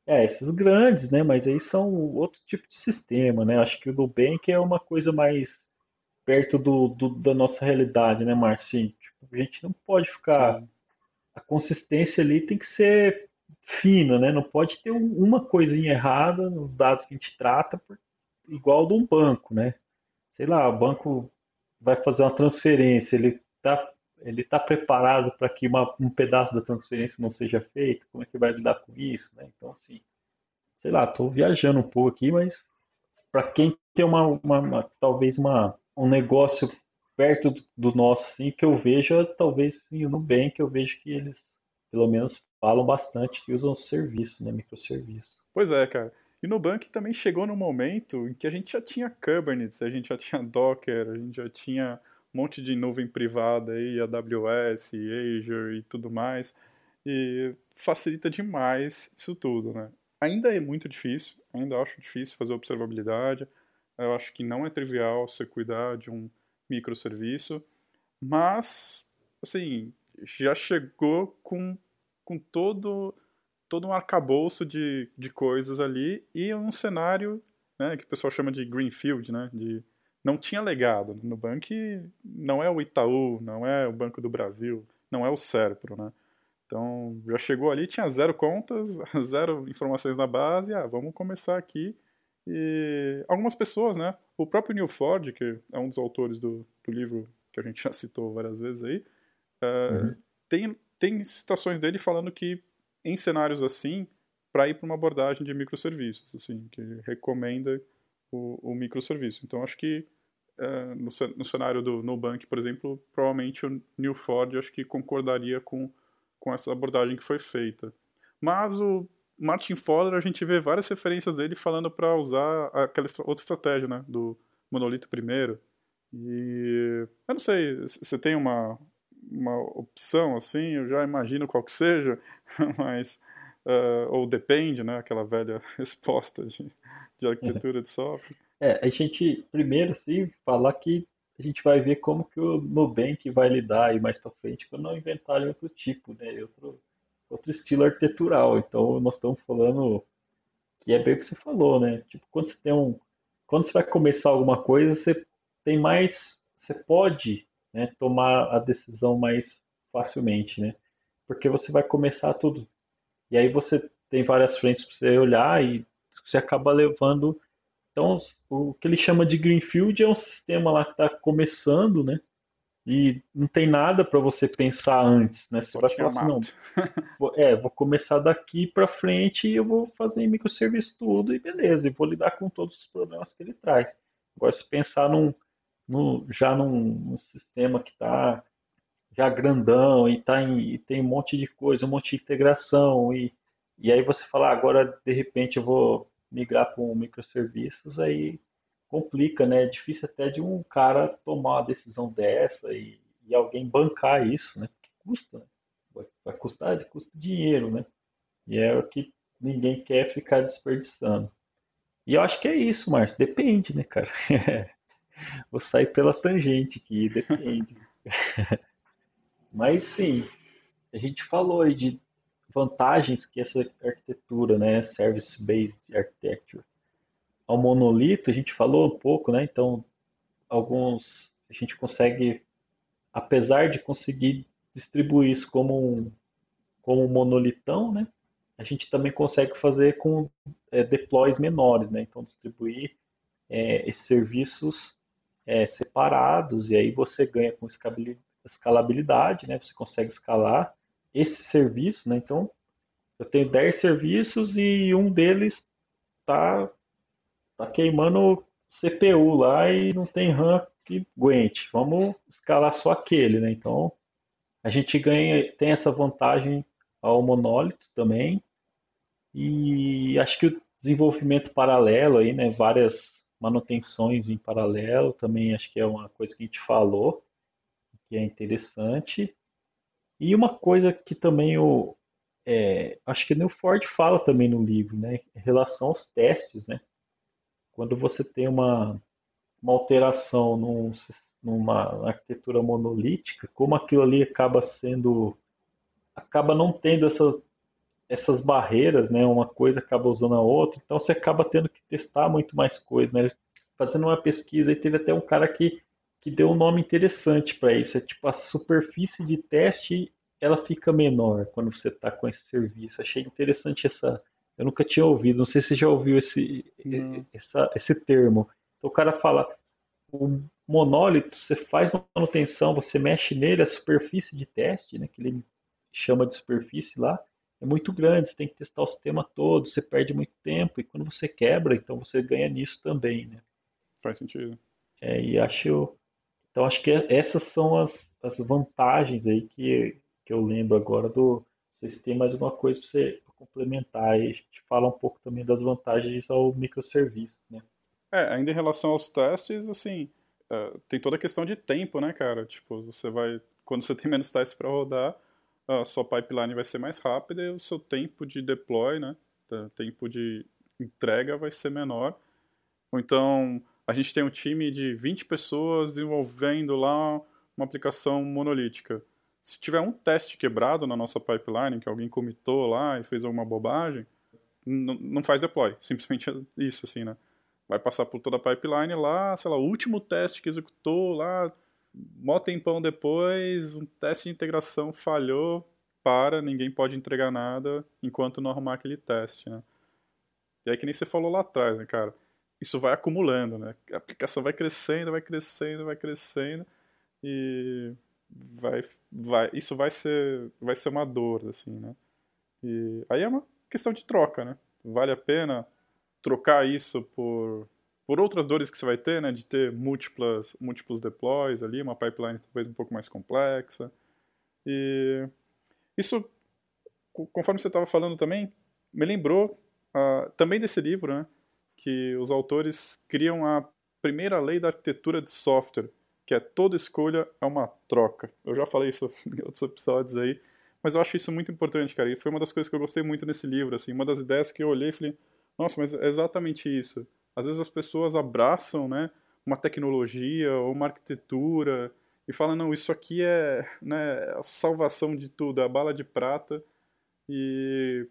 Speaker 2: É, esses grandes, né? Mas aí são outro tipo de sistema, né? Acho que o Nubank é uma coisa mais perto do, do da nossa realidade, né, Márcio? Tipo, a gente não pode ficar. Sim. A consistência ali tem que ser fina, né? Não pode ter uma coisinha errada nos dados que a gente trata, igual de um banco, né? Sei lá, o banco vai fazer uma transferência, ele está ele tá preparado para que uma, um pedaço da transferência não seja feito? Como é que vai lidar com isso? Né? Então, assim, sei lá, estou viajando um pouco aqui, mas para quem tem uma, uma, uma, talvez uma, um negócio perto do, nosso, assim, que eu vejo, talvez sim, no bem, que eu vejo que eles, pelo menos, falam bastante que usam serviço, né, microserviço.
Speaker 1: Pois é, cara. E no Nubank também chegou no momento em que a gente já tinha Kubernetes, a gente já tinha Docker, a gente já tinha um monte de nuvem privada aí, AWS, Azure e tudo mais. E facilita demais isso tudo, né? Ainda é muito difícil, ainda acho difícil fazer observabilidade. Eu acho que não é trivial você cuidar de um microserviço, mas assim, já chegou com, com todo todo um arcabouço de, de coisas ali e um cenário né, que o pessoal chama de greenfield, né, de não tinha legado. No banco não é o Itaú, não é o Banco do Brasil, não é o Serpro, né? Então já chegou ali, tinha zero contas, zero informações na base, ah, vamos começar aqui. E algumas pessoas, né? O próprio Neil Ford, que é um dos autores do, do livro que a gente já citou várias vezes aí, uh, uhum. tem, tem citações dele falando que em cenários assim para ir para uma abordagem de microserviços, assim, que recomenda o, o microserviço. Então, acho que uh, no, no, cenário do Nubank, por exemplo, provavelmente o New Ford acho que concordaria com, com essa abordagem que foi feita. Mas o Martin Fowler, a gente vê várias referências dele falando para usar aquela outra estratégia, né, do monolito primeiro. E eu não sei, você tem uma, uma opção assim, eu já imagino qual que seja, mas uh, ou depende, né, aquela velha resposta de, de arquitetura de software.
Speaker 2: É, a gente primeiro sim falar que a gente vai ver como que o Nubank vai lidar aí mais para frente quando não inventarem outro tipo, né, outro outro estilo arquitetural. Então nós estamos falando que é bem o que você falou, né? Tipo, quando você tem um quando você vai começar alguma coisa, você tem mais, você pode né, tomar a decisão mais facilmente, né? Porque você vai começar tudo. E aí você tem várias frentes para você olhar e você acaba levando. Então, o que ele chama de Greenfield é um sistema lá que está começando, né? E não tem nada para você pensar antes, né? Você vai falar assim, não, é, vou começar daqui para frente e eu vou fazer microserviço tudo e beleza, e vou lidar com todos os problemas que ele traz. Agora, se pensar num, no, já num, num, sistema que está já grandão e, tá em, e tem um monte de coisa, um monte de integração, e, e aí você fala, ah, agora de repente eu vou migrar para um microserviços, aí complica, né? É difícil até de um cara tomar uma decisão dessa e, e alguém bancar isso, né? Porque custa, né? vai, vai custar, custa dinheiro, né? E é o que ninguém quer ficar desperdiçando. E eu acho que é isso, Márcio. Depende, né, cara? Vou sair pela tangente aqui, depende. Mas sim, a gente falou aí de vantagens que essa arquitetura, né, service-based architecture, ao monolito, a gente falou um pouco, né? Então, alguns a gente consegue, apesar de conseguir distribuir isso como um, como um monolitão, né? A gente também consegue fazer com é, deploys menores, né? Então, distribuir é, esses serviços é, separados, e aí você ganha com escalabilidade, né? Você consegue escalar esse serviço, né? Então, eu tenho 10 serviços e um deles está tá queimando CPU lá e não tem RAM que aguente. Vamos escalar só aquele, né? Então a gente ganha, tem essa vantagem ao monólito também. E acho que o desenvolvimento paralelo aí, né? Várias manutenções em paralelo também acho que é uma coisa que a gente falou, que é interessante. E uma coisa que também o, é, acho que o Ford fala também no livro, né, em relação aos testes, né? Quando você tem uma, uma alteração num, numa arquitetura monolítica, como aquilo ali acaba sendo, acaba não tendo essa, essas barreiras, né? Uma coisa acaba usando a outra, então você acaba tendo que testar muito mais coisas, né? Fazendo uma pesquisa, e teve até um cara que, que deu um nome interessante para isso, é tipo a superfície de teste ela fica menor quando você está com esse serviço. Achei interessante essa. Eu nunca tinha ouvido, não sei se você já ouviu esse, essa, esse termo. Então o cara fala: o monólito, você faz manutenção, você mexe nele, a superfície de teste, né, que ele chama de superfície lá, é muito grande, você tem que testar o sistema todo, você perde muito tempo, e quando você quebra, então você ganha nisso também, né?
Speaker 1: Faz sentido.
Speaker 2: É, e acho, então acho que essas são as, as vantagens aí que, que eu lembro agora do. Vocês têm mais alguma coisa para você complementar e a gente fala um pouco também das vantagens ao microserviço, né?
Speaker 1: É, ainda em relação aos testes, assim, uh, tem toda a questão de tempo, né, cara? Tipo, você vai. Quando você tem menos testes para rodar, a sua pipeline vai ser mais rápida e o seu tempo de deploy, né? Tempo de entrega vai ser menor. Ou então, a gente tem um time de 20 pessoas desenvolvendo lá uma aplicação monolítica se tiver um teste quebrado na nossa pipeline, que alguém comitou lá e fez alguma bobagem, não faz deploy. Simplesmente isso, assim, né? Vai passar por toda a pipeline lá, sei lá, o último teste que executou lá, mó tempão depois, um teste de integração falhou, para, ninguém pode entregar nada enquanto não arrumar aquele teste, né? E aí que nem você falou lá atrás, né, cara? Isso vai acumulando, né? A aplicação vai crescendo, vai crescendo, vai crescendo e vai, vai, isso vai ser, vai ser uma dor, assim, né? E aí é uma questão de troca, né? Vale a pena trocar isso por, por outras dores que você vai ter, né? De ter múltiplas, múltiplos deploys ali, uma pipeline talvez um pouco mais complexa. E isso, conforme você estava falando também, me lembrou uh, também desse livro, né? Que os autores criam a primeira lei da arquitetura de software, que é toda escolha é uma troca. Eu já falei isso em outros episódios aí, mas eu acho isso muito importante, cara. E foi uma das coisas que eu gostei muito nesse livro, assim, uma das ideias que eu olhei e falei, nossa, mas é exatamente isso. Às vezes as pessoas abraçam, né, uma tecnologia ou uma arquitetura e falam, não, isso aqui é, né, a salvação de tudo, é a bala de prata. E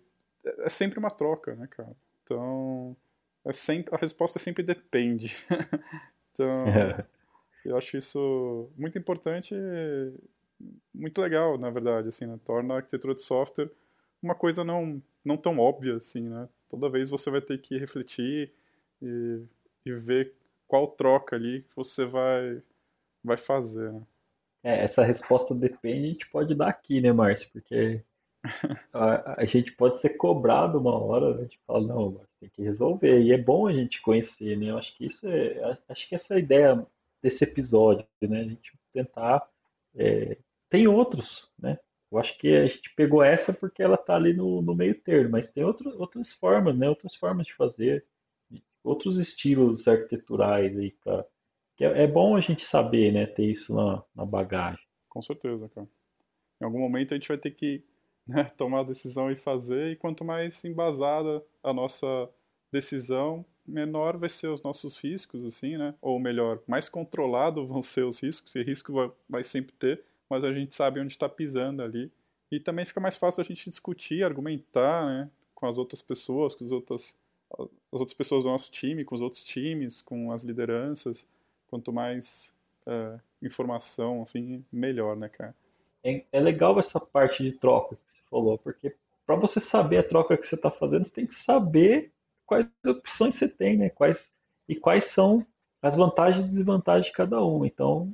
Speaker 1: é sempre uma troca, né, cara? Então, é sempre, a resposta sempre depende. então, Eu acho isso muito importante e muito legal, na verdade, assim, né? Torna a arquitetura de software uma coisa não, não tão óbvia, assim, né? Toda vez você vai ter que refletir e, e ver qual troca ali que você vai, vai fazer, né?
Speaker 2: É, essa resposta depende, a gente pode dar aqui, né, Márcio? Porque a, a, gente pode ser cobrado uma hora, né? a gente fala, não, tem que resolver. E é bom a gente conhecer, né? Eu acho que isso é. Acho que essa é a ideia desse episódio, né? A gente tentar. É, tem outros, né? Eu acho que a gente pegou essa porque ela está ali no, no meio termo, mas tem outro, outras formas, né? Outras formas de fazer, outros estilos arquiteturais aí para é, é, bom a gente saber, né? Ter isso na, na bagagem.
Speaker 1: Com certeza, cara. Em algum momento a gente vai ter que né, tomar a decisão e fazer, e quanto mais embasada a nossa decisão, menor vai ser os nossos riscos, assim, né? Ou melhor, mais controlado vão ser os riscos, e risco vai, vai sempre ter, mas a gente sabe onde está pisando ali. E também fica mais fácil a gente discutir, argumentar, né? Com as outras pessoas, com as outras, as outras pessoas do nosso time, com os outros times, com as lideranças. Quanto mais é, informação, assim, melhor, né, cara?
Speaker 2: É, é legal essa parte de troca que você falou, porque para você saber a troca que você está fazendo, você tem que saber quais opções você tem, né? Quais, e quais são as vantagens e desvantagens de cada uma. Então,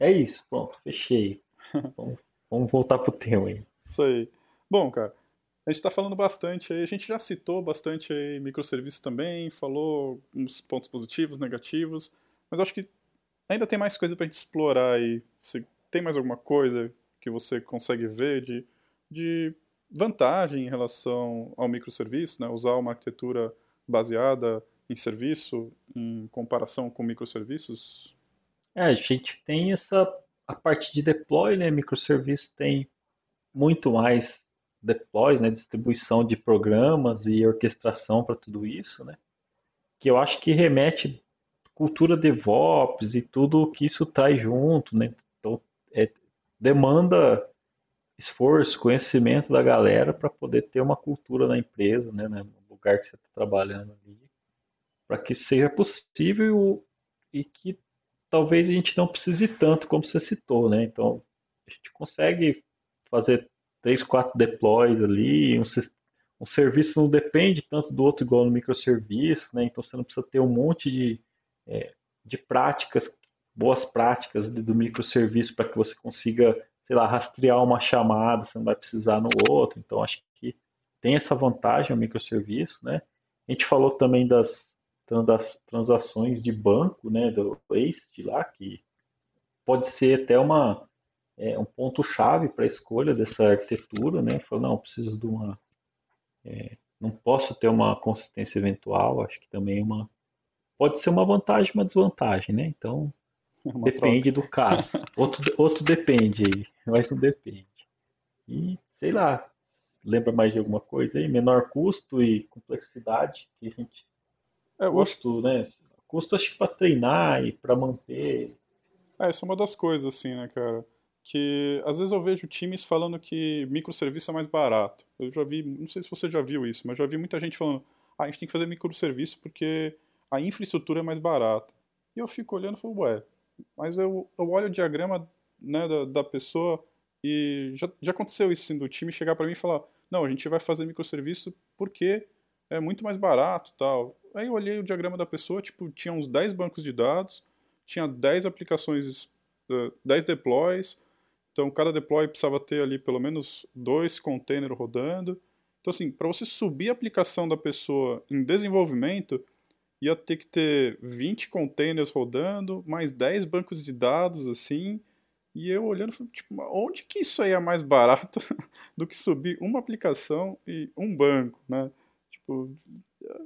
Speaker 2: é isso. Pronto, fechei. vamos, vamos voltar pro tema aí.
Speaker 1: Isso aí. Bom, cara, a gente está falando bastante aí, a gente já citou bastante aí microserviços também, falou uns pontos positivos, negativos, mas acho que ainda tem mais coisa para a gente explorar aí. Se tem mais alguma coisa que você consegue ver de, de vantagem em relação ao microserviço, né? usar uma arquitetura baseada em serviço em comparação com microserviços?
Speaker 2: É, a gente tem essa a parte de deploy, né? Microserviço tem muito mais deploy, né, distribuição de programas e orquestração para tudo isso, né, que eu acho que remete cultura DevOps e tudo que isso traz junto, né, então é, demanda esforço, conhecimento da galera para poder ter uma cultura na empresa, né, no lugar que você está trabalhando ali, para que isso seja possível e que talvez a gente não precise tanto como você citou, né, então a gente consegue fazer três, quatro deploys ali, um, um serviço não depende tanto do outro igual no microserviço, né? Então você não precisa ter um monte de, é, de práticas, boas práticas do microserviço para que você consiga, sei lá, rastrear uma chamada, você não vai precisar no outro. Então acho que tem essa vantagem o microserviço, né? A gente falou também das, transações de banco, né, do Waste lá, que pode ser até uma é, um ponto-chave para a escolha dessa arquitetura, né? Falou, não, preciso de uma. É, não posso ter uma consistência eventual, acho que também é uma. Pode ser uma vantagem uma desvantagem, né? Então, é depende troca. do caso. outro, outro depende aí, mas não depende. E, sei lá, lembra mais de alguma coisa aí? Menor custo e complexidade que a gente. É, custo, acho... né? Custo acho que para treinar e para manter.
Speaker 1: É, isso é uma das coisas, assim, né, cara? Que às vezes eu vejo times falando que microserviço é mais barato. Eu já vi, não sei se você já viu isso, mas já vi muita gente falando, ah, a gente tem que fazer microserviço porque a infraestrutura é mais barata. E eu fico olhando e falo, ué, mas eu, eu olho o diagrama né, da, da pessoa e já, já aconteceu isso assim, do time chegar para mim e falar, não, a gente vai fazer microserviço porque é muito mais barato tal. Aí eu olhei o diagrama da pessoa, tipo, tinha uns 10 bancos de dados, tinha 10 aplicações, 10 deploys, então, cada deploy precisava ter ali pelo menos dois containers rodando. Então, assim, para você subir a aplicação da pessoa em desenvolvimento, ia ter que ter 20 containers rodando, mais 10 bancos de dados, assim. E eu olhando, tipo, onde que isso aí é mais barato do que subir uma aplicação e um banco, né? Tipo,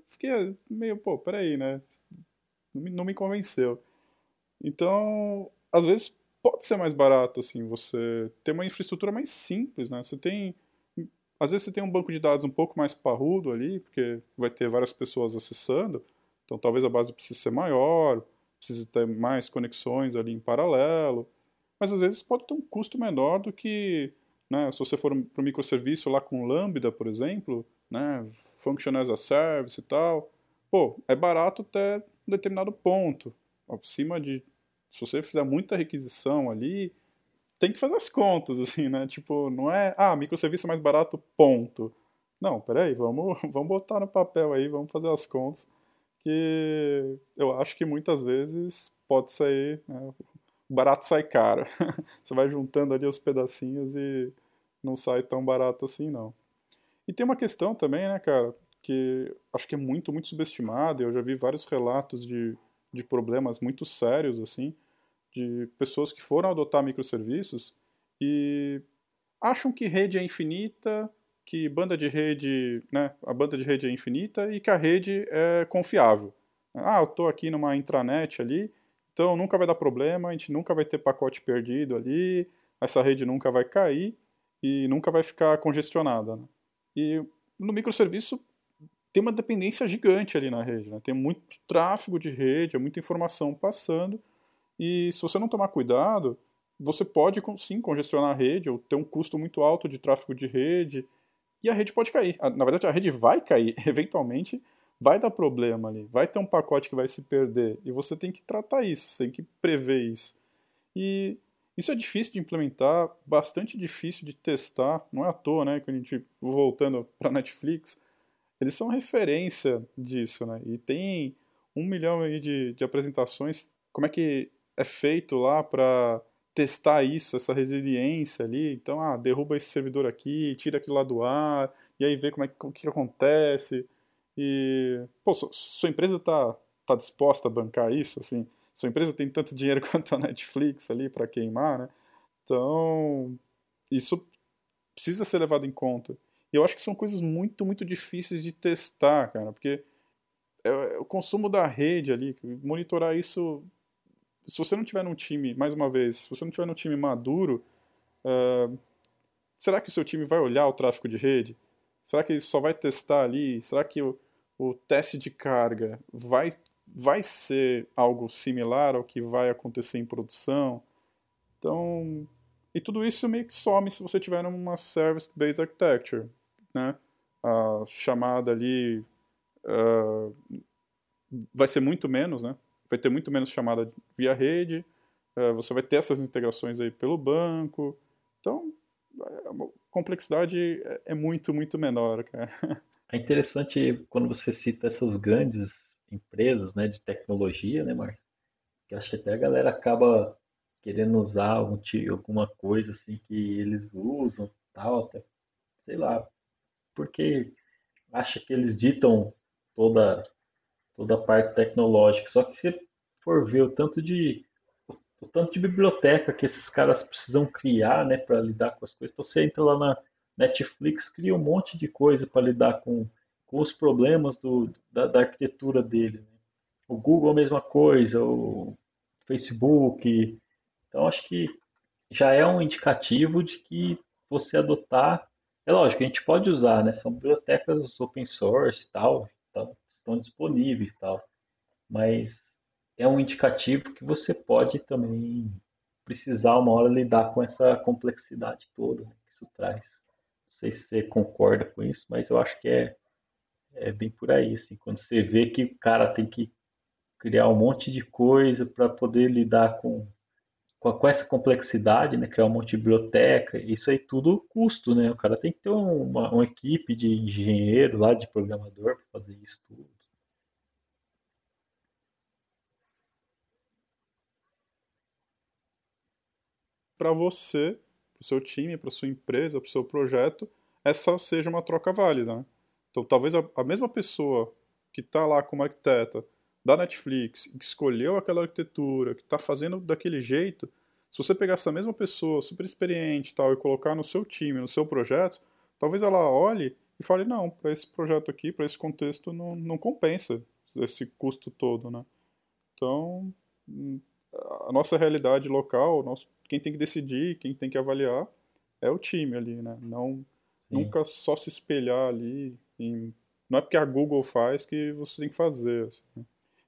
Speaker 1: fiquei meio, pô, peraí, né? Não me, não me convenceu. Então, às vezes pode ser mais barato, assim, você ter uma infraestrutura mais simples, né? Você tem. Às vezes você tem um banco de dados um pouco mais parrudo ali, porque vai ter várias pessoas acessando, então talvez a base precise ser maior, precise ter mais conexões ali em paralelo, mas às vezes pode ter um custo menor do que, né, se você for para um microserviço lá com Lambda, por exemplo, né, Function as a Service e tal, pô, é barato até um determinado ponto, acima de se você fizer muita requisição ali, tem que fazer as contas, assim, né? Tipo, não é, ah, microserviço é mais barato, ponto. Não, peraí, vamos, vamos botar no papel aí, vamos fazer as contas, que eu acho que muitas vezes pode sair, né? barato sai caro. você vai juntando ali os pedacinhos e não sai tão barato assim, não. E tem uma questão também, né, cara, que acho que é muito, muito subestimada, eu já vi vários relatos de de problemas muito sérios, assim, de pessoas que foram adotar microserviços e acham que rede é infinita, que banda de rede, né, a banda de rede é infinita e que a rede é confiável. Ah, eu estou aqui numa intranet ali, então nunca vai dar problema, a gente nunca vai ter pacote perdido ali, essa rede nunca vai cair e nunca vai ficar congestionada. Né? E no microserviço tem uma dependência gigante ali na rede. Né? Tem muito tráfego de rede, é muita informação passando. E se você não tomar cuidado, você pode sim congestionar a rede ou ter um custo muito alto de tráfego de rede e a rede pode cair. Na verdade, a rede vai cair, eventualmente vai dar problema ali, vai ter um pacote que vai se perder e você tem que tratar isso, você tem que prever isso. E isso é difícil de implementar, bastante difícil de testar, não é à toa, né, que a gente voltando para Netflix, eles são referência disso, né? E tem um milhão aí de, de apresentações. Como é que é feito lá para testar isso, essa resiliência ali? Então, ah, derruba esse servidor aqui, tira aquilo lá do ar, e aí ver como é que, o que acontece. E, pô, sua empresa está tá disposta a bancar isso, assim? Sua empresa tem tanto dinheiro quanto a Netflix ali para queimar, né? Então, isso precisa ser levado em conta. E eu acho que são coisas muito, muito difíceis de testar, cara, porque é, é o consumo da rede ali, monitorar isso. Se você não tiver num time, mais uma vez, se você não tiver num time maduro, uh, será que o seu time vai olhar o tráfego de rede? Será que ele só vai testar ali? Será que o, o teste de carga vai, vai ser algo similar ao que vai acontecer em produção? Então, e tudo isso meio que some se você tiver uma Service-Based Architecture, né? A chamada ali uh, vai ser muito menos, né? Vai ter muito menos chamada via rede, uh, você vai ter essas integrações aí pelo banco, então a complexidade é, é muito, muito menor, cara.
Speaker 2: É interessante quando você cita essas grandes empresas, né, de tecnologia, né, Márcio? Que acho que até a galera acaba querendo usar algum, alguma coisa assim que eles usam, tal, até, sei lá, porque acha que eles ditam toda toda a parte tecnológica. Só que se for ver o tanto de o tanto de biblioteca que esses caras precisam criar, né, para lidar com as coisas. Você entra lá na Netflix, cria um monte de coisa para lidar com, com os problemas do, da, da arquitetura dele. Né? O Google a mesma coisa, o Facebook, então, acho que já é um indicativo de que você adotar. É lógico, a gente pode usar, né? São bibliotecas open source tal, tal estão disponíveis tal. Mas é um indicativo que você pode também precisar uma hora lidar com essa complexidade toda que isso traz. Não sei se você concorda com isso, mas eu acho que é, é bem por aí. Assim, quando você vê que o cara tem que criar um monte de coisa para poder lidar com com, com essa complexidade, né, criar um monte de biblioteca, isso aí tudo custo, né? O cara tem que ter uma, uma equipe de engenheiro lá, de programador para fazer isso tudo.
Speaker 1: Para você, para o seu time, para sua empresa, para o seu projeto, essa seja uma troca válida. Né? Então, talvez a, a mesma pessoa que está lá como arquiteta da Netflix, que escolheu aquela arquitetura, que está fazendo daquele jeito, se você pegar essa mesma pessoa super experiente tal e colocar no seu time, no seu projeto, talvez ela olhe e fale, não, para esse projeto aqui, para esse contexto, não, não compensa esse custo todo, né? Então, a nossa realidade local, nosso, quem tem que decidir, quem tem que avaliar é o time ali, né? Não, Sim. nunca só se espelhar ali em, não é porque a Google faz que você tem que fazer. Assim, né?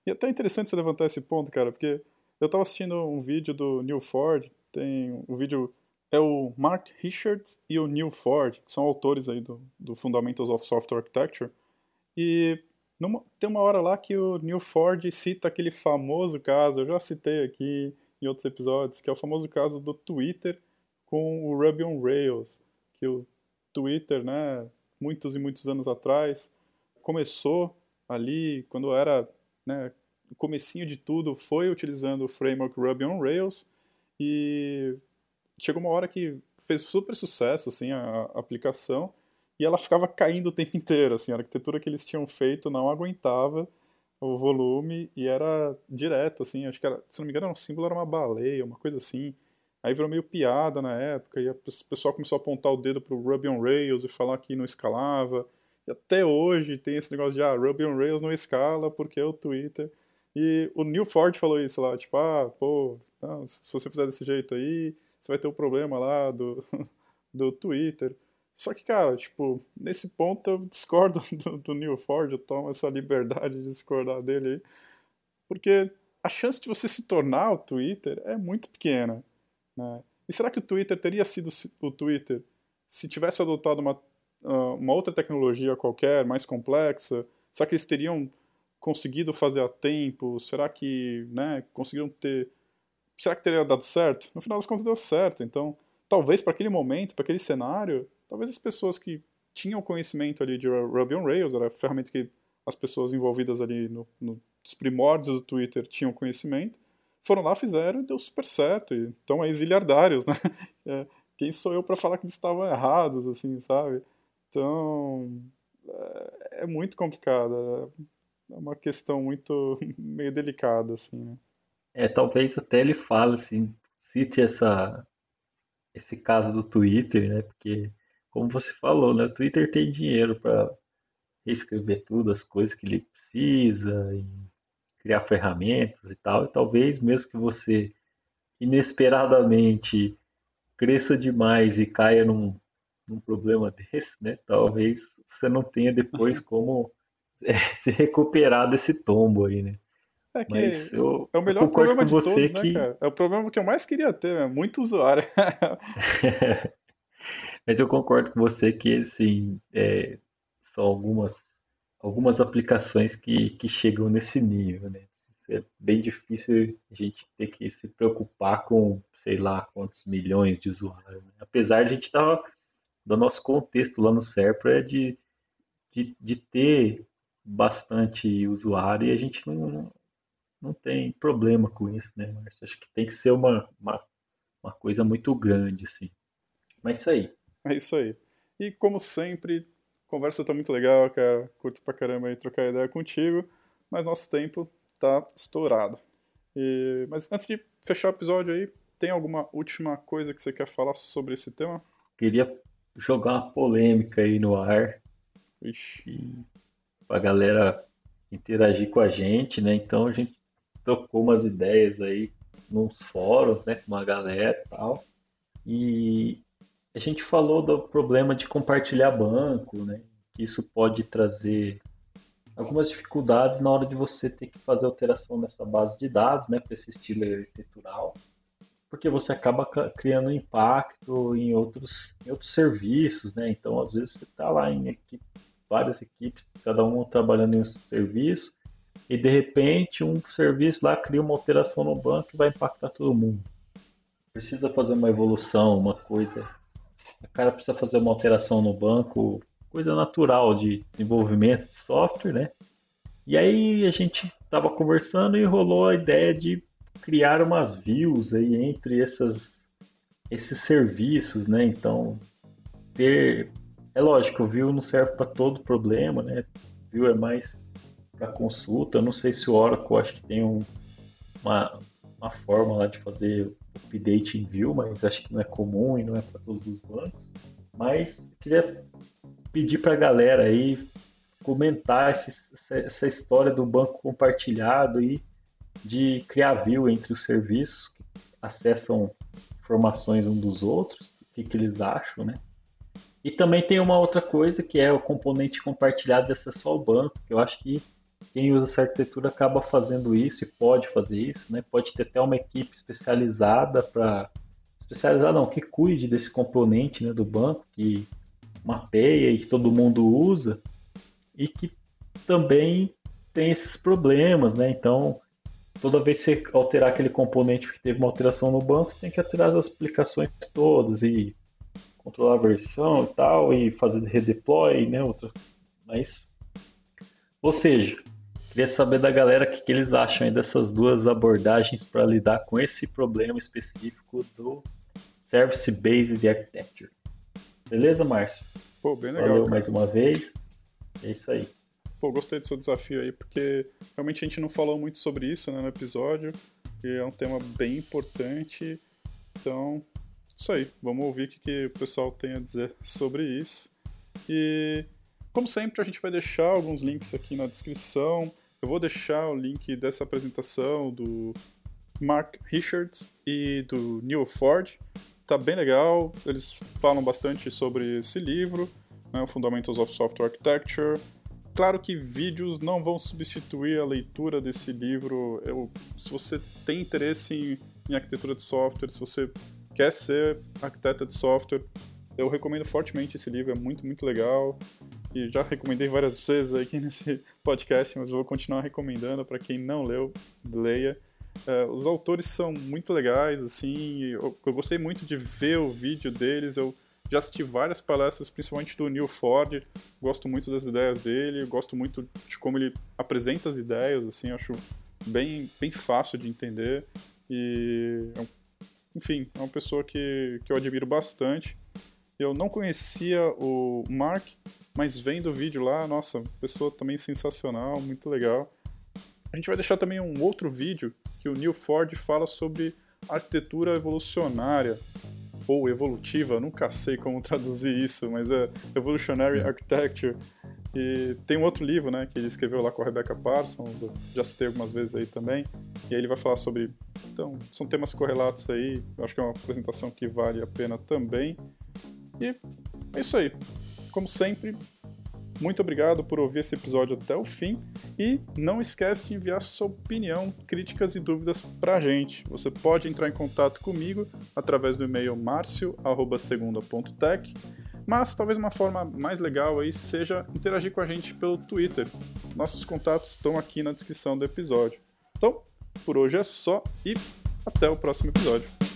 Speaker 1: E é até interessante você levantar esse ponto, cara, porque eu estava assistindo um vídeo do Neil Ford, tem o um vídeo é o Mark Richards e o Neil Ford, que são autores aí do, do Fundamentals of Software Architecture, e numa, tem uma hora lá que o Neil Ford cita aquele famoso caso, eu já citei aqui em outros episódios, que é o famoso caso do Twitter com o Ruby on Rails, que o Twitter, né, muitos e muitos anos atrás, começou ali quando era né, o comecinho de tudo foi utilizando o framework Ruby on Rails e chegou uma hora que fez super sucesso assim a, a aplicação e ela ficava caindo o tempo inteiro assim a arquitetura que eles tinham feito não aguentava o volume e era direto assim acho que era, se não me engano o símbolo era uma baleia uma coisa assim. Aí virou meio piada na época e o pessoal começou a apontar o dedo pro Ruby on Rails e falar que não escalava até hoje tem esse negócio de ah, Ruby on Rails não escala porque é o Twitter. E o Neil Ford falou isso lá, tipo, ah, pô, não, se você fizer desse jeito aí, você vai ter o um problema lá do, do Twitter. Só que, cara, tipo, nesse ponto eu discordo do, do Neil Ford, eu tomo essa liberdade de discordar dele aí, porque a chance de você se tornar o Twitter é muito pequena, né? E será que o Twitter teria sido o Twitter se tivesse adotado uma uh, uma outra tecnologia qualquer, mais complexa? Será que eles teriam conseguido fazer a tempo? Será que, né, conseguiram ter... Será que teria dado certo? No final das contas deu certo, então talvez para aquele momento, para aquele cenário, talvez as pessoas que tinham conhecimento ali de Ruby on Rails, era a ferramenta que as pessoas envolvidas ali no, nos primórdios do Twitter tinham conhecimento, foram lá, fizeram e deu super certo. E estão aí zilhardários, né? É, quem sou eu para falar que eles estavam errados, assim, sabe? Então, é, muito complicado. É uma questão muito meio delicada, assim, né?
Speaker 2: É, talvez até ele fale, assim, cite essa, esse caso do Twitter, né? Porque, como você falou, né? O Twitter tem dinheiro para escrever tudo, as coisas que ele precisa, e criar ferramentas e tal. E talvez, mesmo que você inesperadamente cresça demais e caia num, num problema desse, né? Talvez você não tenha depois como é, se recuperar desse tombo aí, né?
Speaker 1: É que eu, é o melhor problema de todos, né, que... cara? É o problema que eu mais queria ter, né? Muito usuário.
Speaker 2: Mas eu concordo com você que, assim, é, são algumas, algumas aplicações que, que chegam nesse nível, né? É bem difícil a gente ter que se preocupar com, sei lá, quantos milhões de usuários. Né? Apesar de a gente estar, do nosso contexto lá no Serpro, é de, de, de ter bastante usuário e a gente não, não tem problema com isso, né? Mas acho que tem que ser uma, uma, uma coisa muito grande, assim. Mas isso aí.
Speaker 1: É isso aí. E como sempre, conversa tá muito legal, cara. Curto pra caramba aí trocar ideia contigo, mas nosso tempo tá estourado. E... Mas antes de fechar o episódio aí, tem alguma última coisa que você quer falar sobre esse tema?
Speaker 2: Queria jogar uma polêmica aí no ar.
Speaker 1: Ixi.
Speaker 2: Pra galera interagir com a gente, né? Então a gente trocou umas ideias aí nos fóruns, né, com uma galera e tal. E a gente falou do problema de compartilhar banco, né? Que isso pode trazer algumas dificuldades na hora de você ter que fazer alteração nessa base de dados, né, para esse estilo arquitetural, porque você acaba criando impacto em outros, em outros serviços, né? Então, às vezes você está lá em equipe, várias equipes, cada um trabalhando em um serviço, e de repente um serviço lá cria uma alteração no banco que vai impactar todo mundo. Precisa fazer uma evolução, uma coisa. O cara precisa fazer uma alteração no banco, coisa natural de desenvolvimento de software, né? E aí a gente estava conversando e rolou a ideia de criar umas views aí entre essas, esses serviços, né? Então, ter. É lógico, view não serve para todo problema, né? View é mais para consulta. Eu não sei se o Oracle acho que tem um, uma, uma forma lá de fazer update em view, mas acho que não é comum e não é para todos os bancos. Mas queria pedir para a galera aí comentar esse, essa história do banco compartilhado e de criar view entre os serviços que acessam informações um dos outros, o que, que eles acham, né? E também tem uma outra coisa que é o componente compartilhado de acesso ao banco, que eu acho que quem usa essa arquitetura acaba fazendo isso e pode fazer isso, né? Pode ter até uma equipe especializada para especializada não, que cuide desse componente né, do banco, que mapeia e que todo mundo usa e que também tem esses problemas, né? Então, toda vez que você alterar aquele componente que teve uma alteração no banco, você tem que alterar as aplicações todas e controlar a versão e tal, e fazer redeploy, né? Outra. Mas, ou seja, Queria saber da galera o que, que eles acham dessas duas abordagens para lidar com esse problema específico do Service Based Architecture. Beleza, Márcio?
Speaker 1: Pô, bem legal.
Speaker 2: Valeu cara. mais uma vez. É isso aí.
Speaker 1: Pô, gostei do seu desafio aí, porque realmente a gente não falou muito sobre isso né, no episódio, e é um tema bem importante. Então, isso aí. Vamos ouvir o que, que o pessoal tem a dizer sobre isso. E, como sempre, a gente vai deixar alguns links aqui na descrição. Eu vou deixar o link dessa apresentação do Mark Richards e do Neil Ford. Tá bem legal, eles falam bastante sobre esse livro, né, Fundamentals of Software Architecture. Claro que vídeos não vão substituir a leitura desse livro. Eu, se você tem interesse em, em arquitetura de software, se você quer ser arquiteta de software, eu recomendo fortemente esse livro, é muito, muito legal que já recomendei várias vezes aqui nesse podcast, mas vou continuar recomendando para quem não leu, leia. Uh, os autores são muito legais, assim, eu, eu, gostei muito de ver o vídeo deles, eu já assisti várias palestras, principalmente do Neil Ford, gosto muito das ideias dele, gosto muito de como ele apresenta as ideias, assim, acho bem, bem fácil de entender e, enfim, é uma pessoa que, que eu admiro bastante. Eu não conhecia o Mark, mas vendo o vídeo lá, nossa, pessoa também sensacional, muito legal. A gente vai deixar também um outro vídeo que o Neil Ford fala sobre arquitetura evolucionária ou evolutiva, nunca sei como traduzir isso, mas é Evolutionary Architecture. E tem um outro livro, né, que ele escreveu lá com a Rebecca Parsons, já citei algumas vezes aí também, e aí ele vai falar sobre, então, são temas correlatos aí, eu acho que é uma apresentação que vale a pena também. E é isso aí. Como sempre, muito obrigado por ouvir esse episódio até o fim e não esquece de enviar sua opinião, críticas e dúvidas pra gente. Você pode entrar em contato comigo através do e-mail marcio@segunda.tech, mas talvez uma forma mais legal aí seja interagir com a gente pelo Twitter. Nossos contatos estão aqui na descrição do episódio. Então, por hoje é só e até o próximo episódio.